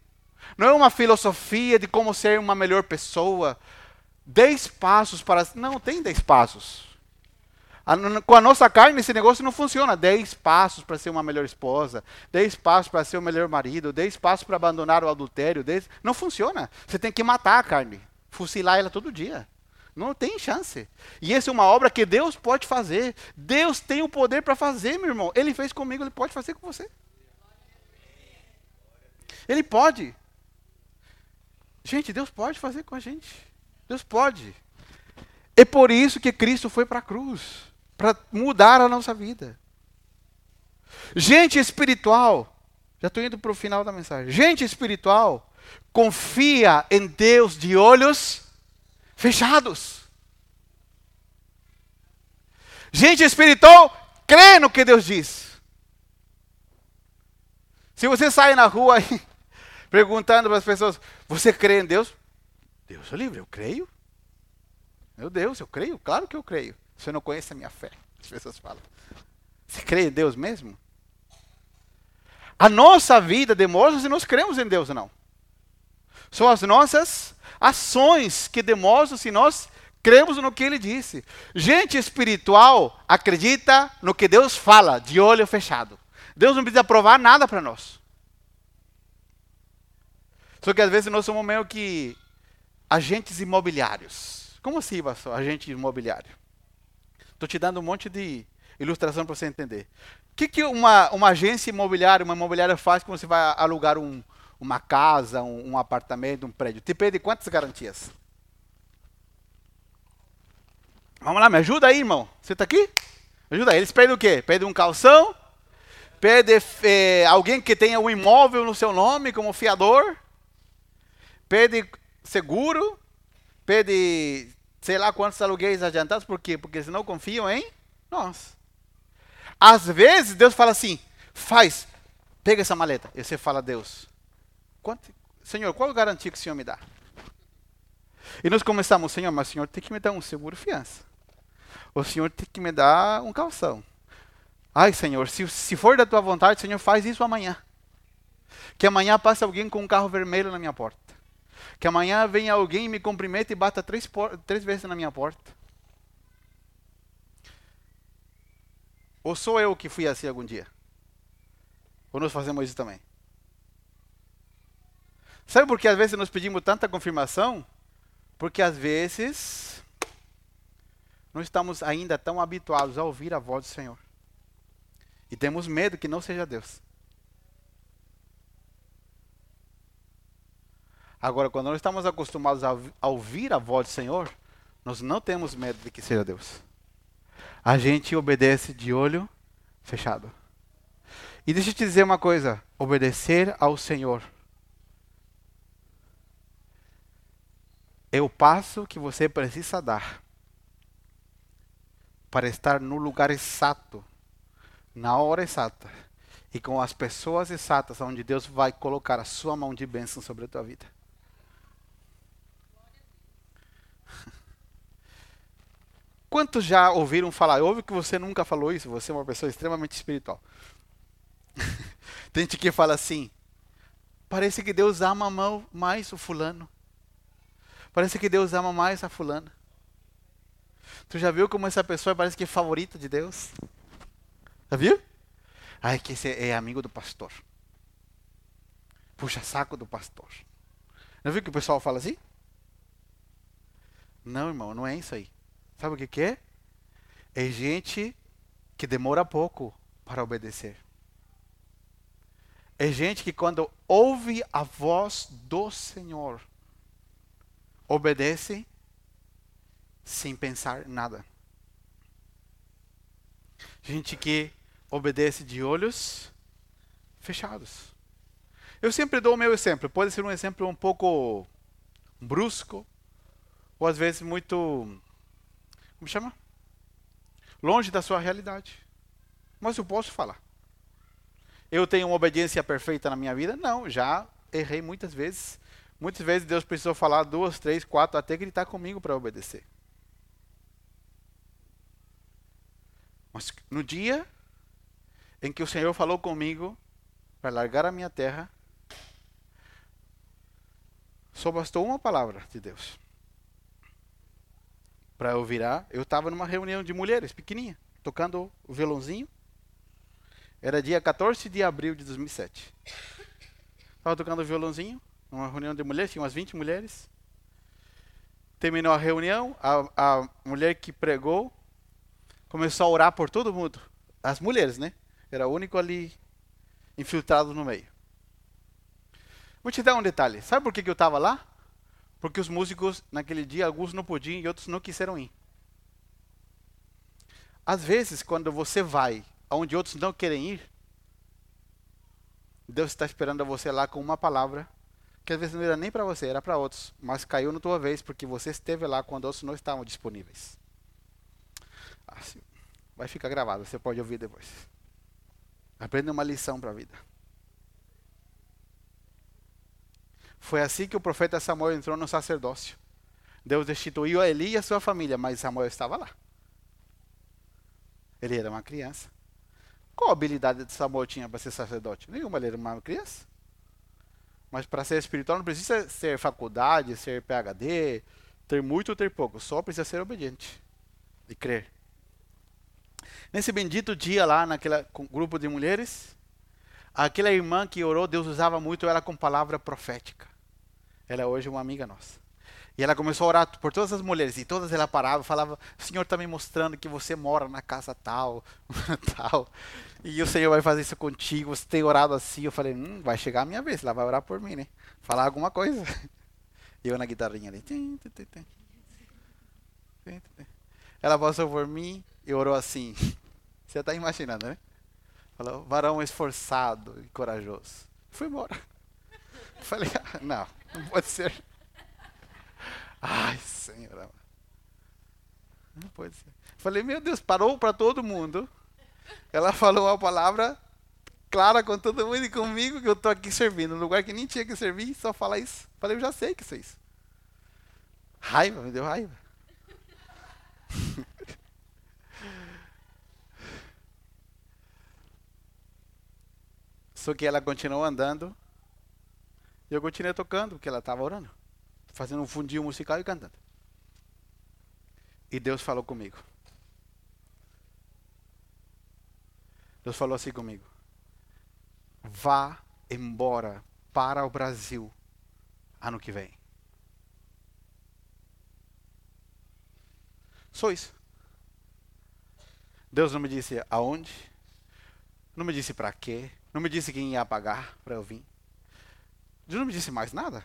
Não é uma filosofia de como ser uma melhor pessoa. Dez passos para. Não, tem dez passos. com a nossa carne, esse negócio não funciona. Dez passos para ser uma melhor esposa, dez passos para ser o melhor marido, dez passos para abandonar o adultério. Dez... Não funciona. Você tem que matar a carne, fuzilar ela todo dia. Não tem chance. E essa é uma obra que Deus pode fazer. Deus tem o poder para fazer, meu irmão. Ele fez comigo, ele pode fazer com você. Ele pode. Gente, Deus pode fazer com a gente. Deus pode. É por isso que Cristo foi para a cruz para mudar a nossa vida. Gente espiritual, já estou indo para o final da mensagem. Gente espiritual confia em Deus de olhos fechados. Gente espiritual crê no que Deus diz. Se você sai na rua e perguntando para as pessoas: Você crê em Deus? Deus é livre, eu creio. Meu Deus, eu creio? Claro que eu creio. Você não conhece a minha fé. As pessoas falam. Você crê em Deus mesmo? A nossa vida demonstra se nós cremos em Deus ou não. São as nossas ações que demonstram se nós cremos no que ele disse. Gente espiritual acredita no que Deus fala, de olho fechado. Deus não precisa provar nada para nós. Só que às vezes nós somos meio que agentes imobiliários. Como assim, pastor, agente imobiliário? Estou te dando um monte de ilustração para você entender. O que, que uma, uma agência imobiliária, uma imobiliária faz quando você vai alugar um, uma casa, um, um apartamento, um prédio? Te pede quantas garantias? Vamos lá, me ajuda aí, irmão. Você está aqui? Ajuda aí. Eles pedem o quê? Pedem um calção, pede é, alguém que tenha um imóvel no seu nome como fiador, pede seguro, pede sei lá quantos aluguéis adiantados, por quê? Porque eles não confiam em nós. Às vezes Deus fala assim: faz, pega essa maleta. E você fala a Deus: quanto, Senhor, qual garantia que o Senhor me dá? E nós começamos, Senhor, mas o Senhor tem que me dar um seguro fiança. O Senhor tem que me dar um calção. Ai, Senhor, se, se for da tua vontade, Senhor, faz isso amanhã. Que amanhã passe alguém com um carro vermelho na minha porta. Que amanhã venha alguém e me cumprimente e bata três, três vezes na minha porta. Ou sou eu que fui assim algum dia? Ou nós fazemos isso também? Sabe por que às vezes nós pedimos tanta confirmação? Porque às vezes não estamos ainda tão habituados a ouvir a voz do Senhor. E temos medo que não seja Deus. Agora, quando nós estamos acostumados a ouvir a voz do Senhor, nós não temos medo de que seja Deus a gente obedece de olho fechado. E deixa eu te dizer uma coisa: obedecer ao Senhor é o passo que você precisa dar para estar no lugar exato, na hora exata e com as pessoas exatas onde Deus vai colocar a sua mão de bênção sobre a tua vida. Quantos já ouviram falar? Ouve que você nunca falou isso, você é uma pessoa extremamente espiritual. Tem gente que fala assim: parece que Deus ama mais o fulano. Parece que Deus ama mais a fulana. Tu já viu como essa pessoa parece que é favorita de Deus? Já viu? Ai, que esse é amigo do pastor. Puxa saco do pastor. Já viu que o pessoal fala assim? Não, irmão, não é isso aí. Sabe o que, que é? É gente que demora pouco para obedecer. É gente que quando ouve a voz do Senhor, obedece sem pensar nada. Gente que obedece de olhos fechados. Eu sempre dou o meu exemplo. Pode ser um exemplo um pouco brusco, ou às vezes muito como chama? Longe da sua realidade. Mas eu posso falar. Eu tenho uma obediência perfeita na minha vida? Não, já errei muitas vezes. Muitas vezes Deus precisou falar duas, três, quatro, até gritar comigo para obedecer. Mas no dia em que o Senhor falou comigo para largar a minha terra, só bastou uma palavra de Deus para eu virar. Eu estava numa reunião de mulheres, pequenininha, tocando o violãozinho. Era dia 14 de abril de 2007. Estava tocando o violãozinho, numa reunião de mulheres, tinha umas 20 mulheres. Terminou a reunião, a, a mulher que pregou começou a orar por todo mundo. As mulheres, né? Era o único ali infiltrado no meio. Vou te dar um detalhe. Sabe por que, que eu estava lá? Porque os músicos, naquele dia, alguns não podiam e outros não quiseram ir. Às vezes, quando você vai aonde outros não querem ir, Deus está esperando você lá com uma palavra que às vezes não era nem para você, era para outros, mas caiu na tua vez porque você esteve lá quando outros não estavam disponíveis. Assim, vai ficar gravado, você pode ouvir depois. Aprenda uma lição para a vida. Foi assim que o profeta Samuel entrou no sacerdócio. Deus destituiu a Eli e a sua família, mas Samuel estava lá. Ele era uma criança. Qual habilidade de Samuel tinha para ser sacerdote? Nenhuma, ele era uma criança. Mas para ser espiritual não precisa ser faculdade, ser PhD, ter muito ou ter pouco. Só precisa ser obediente e crer. Nesse bendito dia lá, naquele grupo de mulheres, aquela irmã que orou, Deus usava muito ela com palavra profética. Ela é hoje uma amiga nossa. E ela começou a orar por todas as mulheres, e todas ela parava falava: O Senhor está me mostrando que você mora na casa tal, tal, e o Senhor vai fazer isso contigo. Você tem orado assim. Eu falei: Hum, vai chegar a minha vez, ela vai orar por mim, né? Falar alguma coisa. Eu na guitarrinha ali. Ela passou por mim e orou assim. Você está imaginando, né? Falou: Varão esforçado e corajoso. Fui embora. Falei: ah, Não, não pode ser. Ai, Senhor. Não pode ser. Falei, meu Deus, parou para todo mundo. Ela falou uma palavra clara com todo mundo e comigo que eu estou aqui servindo. No lugar que nem tinha que servir, só fala isso. Falei, eu já sei que isso é isso. Raiva, me deu raiva. Só que ela continuou andando. E eu continuei tocando, porque ela estava orando fazendo um fundinho musical e cantando. E Deus falou comigo. Deus falou assim comigo: Vá embora para o Brasil ano que vem. Só isso. Deus não me disse aonde, não me disse para quê, não me disse quem ia pagar para eu vir. Deus não me disse mais nada.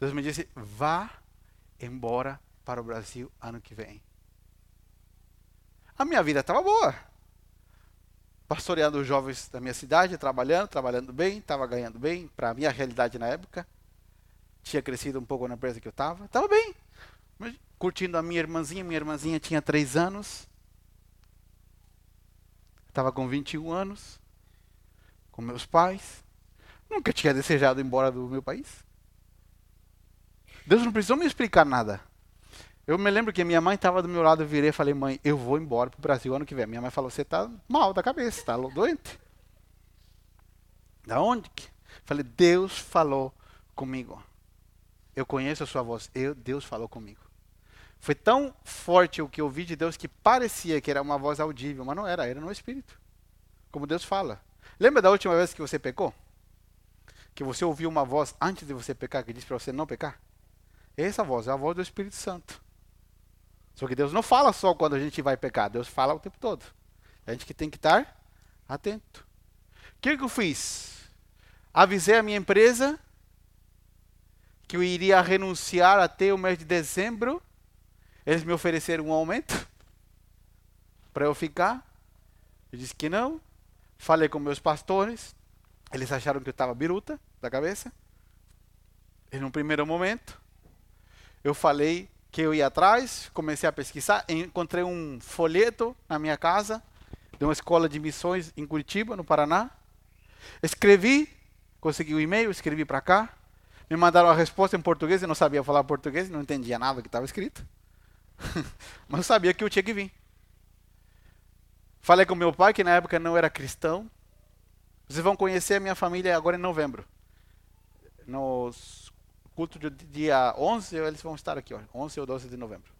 Deus me disse: vá embora para o Brasil ano que vem. A minha vida estava boa. Pastoreando os jovens da minha cidade, trabalhando, trabalhando bem, estava ganhando bem, para a minha realidade na época. Tinha crescido um pouco na empresa que eu estava. Estava bem. Curtindo a minha irmãzinha. Minha irmãzinha tinha três anos. Estava com 21 anos. Com meus pais. Nunca tinha desejado ir embora do meu país. Deus não precisou me explicar nada. Eu me lembro que minha mãe estava do meu lado, eu virei e falei, mãe, eu vou embora para o Brasil ano que vem. Minha mãe falou, você está mal da cabeça, está doente. Da onde? Falei, Deus falou comigo. Eu conheço a sua voz. Eu, Deus falou comigo. Foi tão forte o que eu ouvi de Deus que parecia que era uma voz audível, mas não era, era no Espírito. Como Deus fala. Lembra da última vez que você pecou? Que você ouviu uma voz antes de você pecar que disse para você não pecar? Essa voz é a voz do Espírito Santo. Só que Deus não fala só quando a gente vai pecar, Deus fala o tempo todo. A gente que tem que estar atento. O que, que eu fiz? Avisei a minha empresa que eu iria renunciar até o mês de dezembro. Eles me ofereceram um aumento para eu ficar. Eu disse que não. Falei com meus pastores. Eles acharam que eu estava biruta da cabeça. E num primeiro momento, eu falei que eu ia atrás, comecei a pesquisar, encontrei um folheto na minha casa, de uma escola de missões em Curitiba, no Paraná. Escrevi, consegui o um e-mail, escrevi para cá. Me mandaram a resposta em português, eu não sabia falar português, não entendia nada que estava escrito. Mas eu sabia que eu tinha que vir. Falei com meu pai, que na época não era cristão. Vocês vão conhecer a minha família agora em novembro. Nos culto do dia 11, eles vão estar aqui, ó, 11 ou 12 de novembro.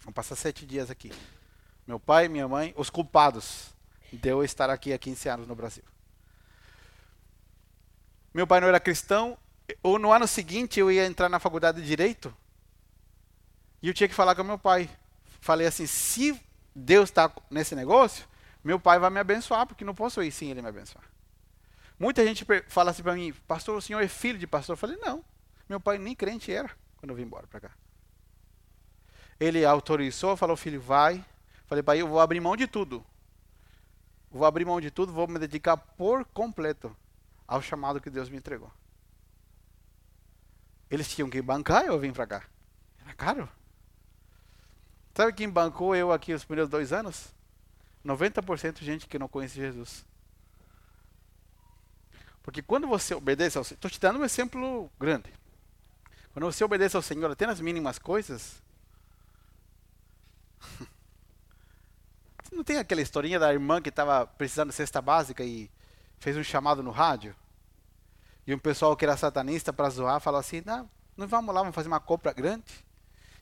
Vão passar sete dias aqui. Meu pai, minha mãe, os culpados de eu estar aqui há 15 anos no Brasil. Meu pai não era cristão. Ou no ano seguinte eu ia entrar na faculdade de Direito. E eu tinha que falar com meu pai. Falei assim, se Deus está nesse negócio, meu pai vai me abençoar, porque não posso ir sem ele me abençoar. Muita gente fala assim para mim, pastor, o senhor é filho de pastor? Eu falei, não. Meu pai nem crente era quando eu vim embora para cá. Ele autorizou, falou, filho, vai. Falei, pai, eu vou abrir mão de tudo. Vou abrir mão de tudo, vou me dedicar por completo ao chamado que Deus me entregou. Eles tinham que bancar eu vim para cá. Era caro. Sabe quem bancou eu aqui os primeiros dois anos? 90% de gente que não conhece Jesus. Porque quando você obedece ao Senhor, estou te dando um exemplo grande. Quando você obedece ao Senhor até nas mínimas coisas, não tem aquela historinha da irmã que estava precisando de cesta básica e fez um chamado no rádio? E um pessoal que era satanista para zoar falou assim: não, não vamos lá, vamos fazer uma compra grande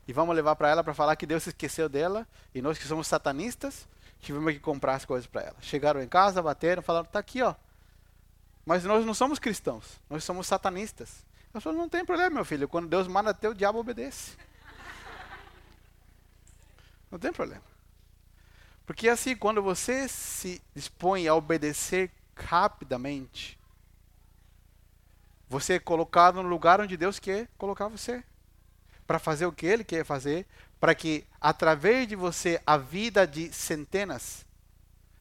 e vamos levar para ela para falar que Deus se esqueceu dela e nós que somos satanistas tivemos que comprar as coisas para ela. Chegaram em casa, bateram, falaram: tá aqui, ó. Mas nós não somos cristãos, nós somos satanistas. Eu falei: não tem problema, meu filho. Quando Deus manda até o diabo obedece. Não tem problema. Porque assim, quando você se dispõe a obedecer rapidamente, você é colocado no lugar onde Deus quer colocar você. Para fazer o que Ele quer fazer, para que através de você a vida de centenas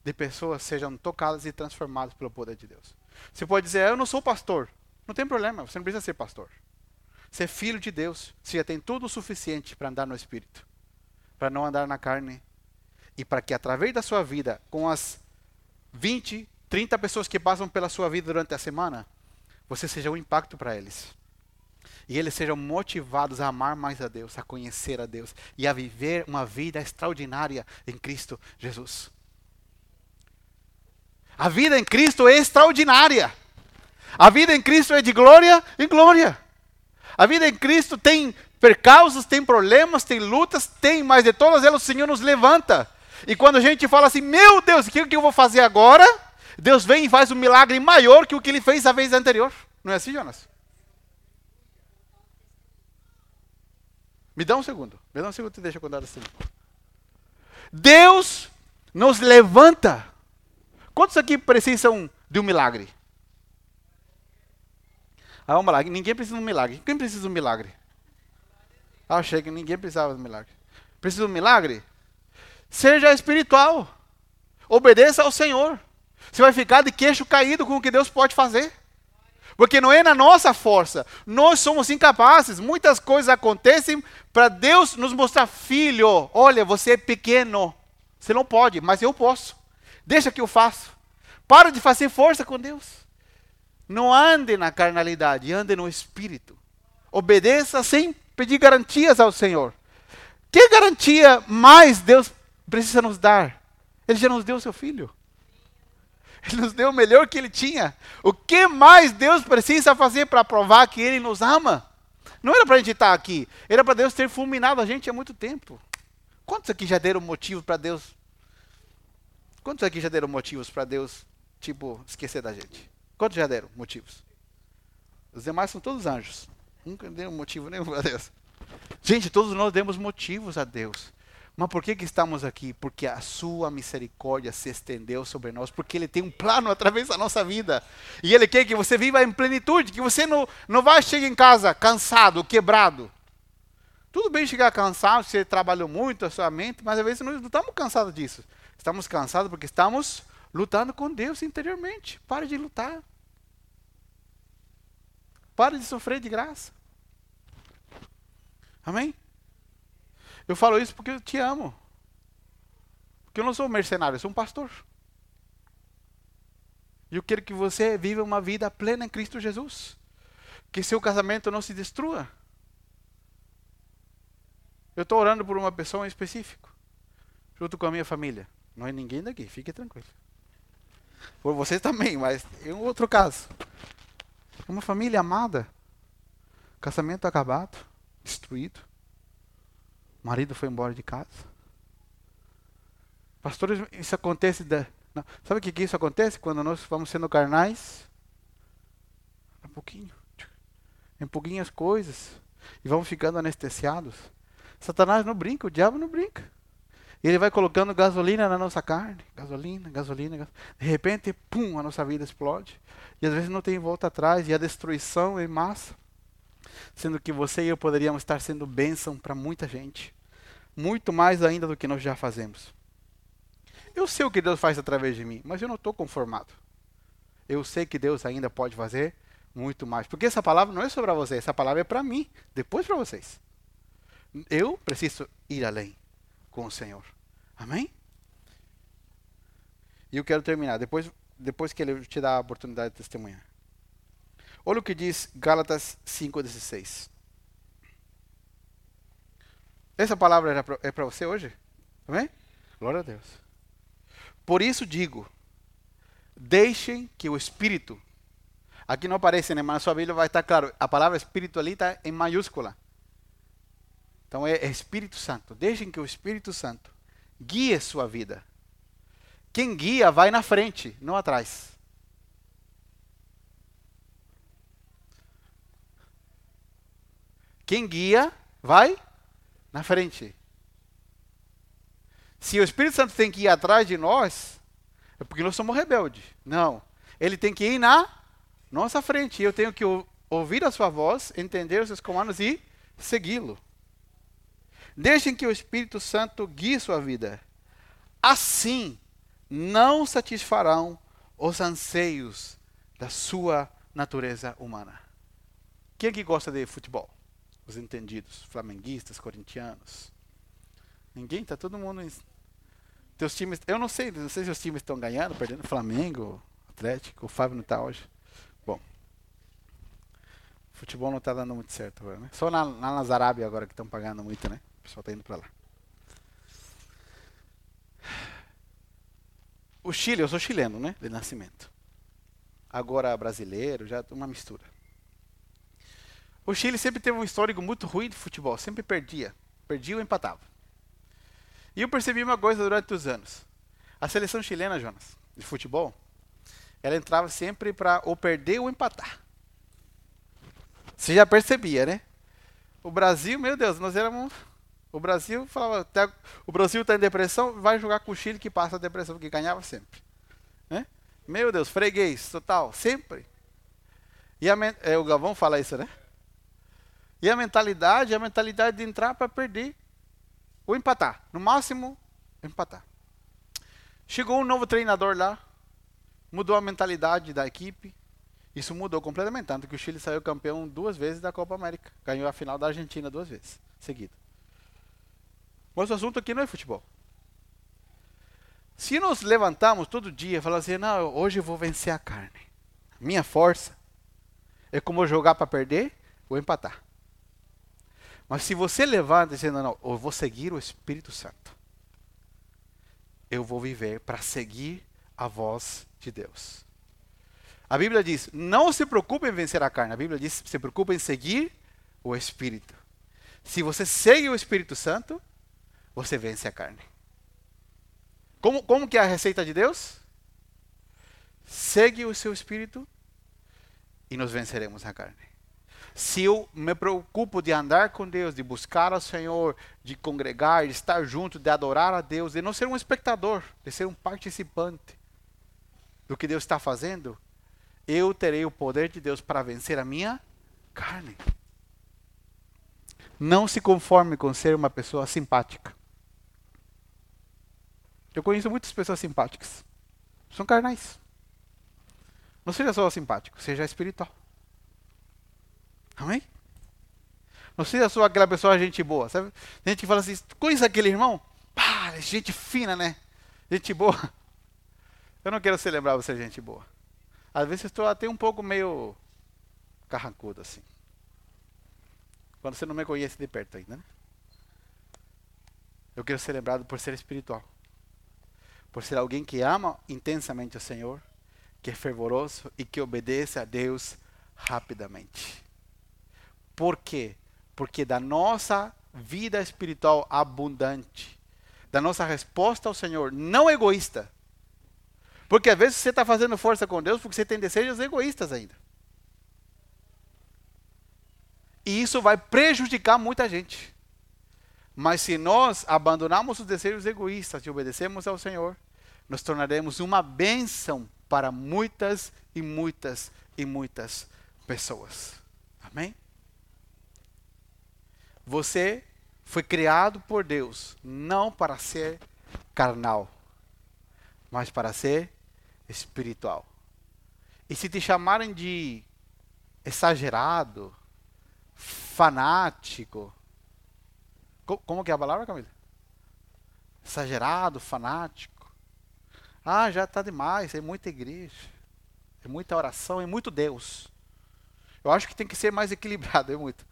de pessoas sejam tocadas e transformadas pelo poder de Deus. Você pode dizer, eu não sou pastor. Não tem problema, você não precisa ser pastor. Você é filho de Deus, você já tem tudo o suficiente para andar no Espírito, para não andar na carne. E para que através da sua vida, com as 20, 30 pessoas que passam pela sua vida durante a semana, você seja um impacto para eles. E eles sejam motivados a amar mais a Deus, a conhecer a Deus e a viver uma vida extraordinária em Cristo Jesus. A vida em Cristo é extraordinária. A vida em Cristo é de glória em glória. A vida em Cristo tem percalços, tem problemas, tem lutas, tem, mas de todas elas o Senhor nos levanta. E quando a gente fala assim, meu Deus, o que eu vou fazer agora? Deus vem e faz um milagre maior que o que ele fez a vez anterior. Não é assim, Jonas? Me dá um segundo. Me dá um segundo e deixa eu contar assim. Deus nos levanta. Quantos aqui precisam de um milagre? Ah, vamos lá. Ninguém precisa de um milagre. Quem precisa de um milagre? Ah, achei que ninguém precisava de um milagre. Precisa de um milagre? Seja espiritual. Obedeça ao Senhor. Você vai ficar de queixo caído com o que Deus pode fazer. Porque não é na nossa força. Nós somos incapazes. Muitas coisas acontecem para Deus nos mostrar, filho, olha, você é pequeno. Você não pode, mas eu posso. Deixa que eu faço. Para de fazer força com Deus. Não ande na carnalidade, ande no espírito. Obedeça sem pedir garantias ao Senhor. Que garantia mais Deus precisa nos dar? Ele já nos deu seu filho. Ele nos deu o melhor que ele tinha. O que mais Deus precisa fazer para provar que ele nos ama? Não era para a gente estar aqui, era para Deus ter fulminado a gente há muito tempo. Quantos aqui já deram motivo para Deus? Quantos aqui já deram motivos para Deus, tipo, esquecer da gente? Quantos já deram motivos? Os demais são todos anjos. Nunca deram motivo nenhum para Deus. Gente, todos nós demos motivos a Deus. Mas por que, que estamos aqui? Porque a sua misericórdia se estendeu sobre nós, porque Ele tem um plano através da nossa vida. E Ele quer que você viva em plenitude, que você não, não vá chegar em casa cansado, quebrado. Tudo bem chegar cansado, você trabalhou muito a sua mente, mas às vezes nós não estamos cansados disso. Estamos cansados porque estamos lutando com Deus interiormente. Pare de lutar. Pare de sofrer de graça. Amém? Eu falo isso porque eu te amo. Porque eu não sou um mercenário, eu sou um pastor. E eu quero que você viva uma vida plena em Cristo Jesus. Que seu casamento não se destrua. Eu estou orando por uma pessoa em específico, junto com a minha família. Não é ninguém daqui, fique tranquilo. Por vocês também, mas é um outro caso. Uma família amada, casamento acabado, destruído. O marido foi embora de casa. Pastores, isso acontece. Não, sabe o que, que isso acontece? Quando nós vamos sendo carnais? Um pouquinho. Em pouquinhas coisas. E vamos ficando anestesiados. Satanás não brinca, o diabo não brinca. E ele vai colocando gasolina na nossa carne. Gasolina, gasolina, gasolina. De repente, pum, a nossa vida explode. E às vezes não tem volta atrás. E a destruição é massa sendo que você e eu poderíamos estar sendo bênção para muita gente, muito mais ainda do que nós já fazemos. Eu sei o que Deus faz através de mim, mas eu não estou conformado. Eu sei que Deus ainda pode fazer muito mais, porque essa palavra não é sobre você, essa palavra é para mim, depois para vocês. Eu preciso ir além com o Senhor. Amém? E eu quero terminar, depois, depois que Ele te dá a oportunidade de testemunhar. Olha o que diz Gálatas 5,16. Essa palavra é para você hoje? Amém? Glória a Deus. Por isso digo: deixem que o Espírito. Aqui não aparece, né? mas na sua Bíblia vai estar claro. A palavra Espírito ali está em maiúscula. Então é, é Espírito Santo. Deixem que o Espírito Santo guie sua vida. Quem guia vai na frente, não atrás. Quem guia vai na frente. Se o Espírito Santo tem que ir atrás de nós, é porque nós somos rebeldes. Não. Ele tem que ir na nossa frente. Eu tenho que ouvir a sua voz, entender os seus comandos e segui-lo. Deixem que o Espírito Santo guie sua vida. Assim, não satisfarão os anseios da sua natureza humana. Quem aqui gosta de futebol? Os entendidos, flamenguistas, corintianos. Ninguém? Tá todo mundo teus times, eu não sei, não sei se os times estão ganhando, perdendo. Flamengo, Atlético, o Fábio não está hoje. Bom, futebol não está dando muito certo agora, né? Só na, na Arábia agora que estão pagando muito, né? O pessoal está indo para lá. O Chile, eu sou chileno, né? De nascimento. Agora brasileiro, já uma mistura. O Chile sempre teve um histórico muito ruim de futebol, sempre perdia. Perdia ou empatava. E eu percebi uma coisa durante os anos. A seleção chilena, Jonas, de futebol, ela entrava sempre para ou perder ou empatar. Você já percebia, né? O Brasil, meu Deus, nós éramos. O Brasil falava, tá, o Brasil está em depressão, vai jogar com o Chile que passa a depressão, porque ganhava sempre. Né? Meu Deus, freguês, total, sempre. E a, é, o Galvão fala isso, né? E a mentalidade, a mentalidade de entrar para perder ou empatar. No máximo, empatar. Chegou um novo treinador lá, mudou a mentalidade da equipe. Isso mudou completamente, tanto que o Chile saiu campeão duas vezes da Copa América. Ganhou a final da Argentina duas vezes, seguida. Mas o assunto aqui não é futebol. Se nós levantamos todo dia e falamos assim, não, hoje eu vou vencer a carne. Minha força é como jogar para perder ou empatar. Mas se você levanta dizendo, não, eu vou seguir o Espírito Santo, eu vou viver para seguir a voz de Deus. A Bíblia diz: não se preocupe em vencer a carne. A Bíblia diz: se preocupe em seguir o Espírito. Se você segue o Espírito Santo, você vence a carne. Como, como que é a receita de Deus? Segue o seu Espírito e nós venceremos a carne se eu me preocupo de andar com Deus, de buscar ao Senhor, de congregar, de estar junto, de adorar a Deus, de não ser um espectador, de ser um participante do que Deus está fazendo, eu terei o poder de Deus para vencer a minha carne. Não se conforme com ser uma pessoa simpática. Eu conheço muitas pessoas simpáticas. São carnais. Não seja só simpático, seja espiritual. Amém? Não seja só aquela pessoa gente boa. Sabe? Tem gente que fala assim, conhece aquele irmão? Pá, gente fina, né? Gente boa. Eu não quero ser lembrado você gente boa. Às vezes estou até um pouco meio carrancudo assim. Quando você não me conhece de perto ainda, né? Eu quero ser lembrado por ser espiritual. Por ser alguém que ama intensamente o Senhor, que é fervoroso e que obedece a Deus rapidamente. Por quê? Porque da nossa vida espiritual abundante, da nossa resposta ao Senhor, não egoísta. Porque às vezes você está fazendo força com Deus porque você tem desejos egoístas ainda. E isso vai prejudicar muita gente. Mas se nós abandonarmos os desejos egoístas e obedecemos ao Senhor, nos tornaremos uma bênção para muitas e muitas e muitas pessoas. Amém? Você foi criado por Deus não para ser carnal, mas para ser espiritual. E se te chamarem de exagerado, fanático, como que é a palavra, Camila? Exagerado, fanático. Ah, já está demais, é muita igreja, é muita oração, é muito Deus. Eu acho que tem que ser mais equilibrado, é muito.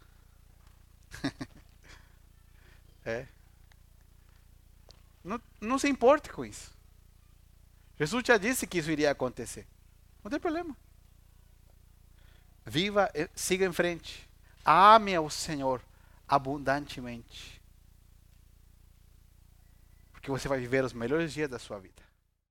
é. Não, não se importe com isso. Jesus já disse que isso iria acontecer. Não tem problema. Viva, eh, siga em frente. Ame ao Senhor abundantemente. Porque você vai viver os melhores dias da sua vida.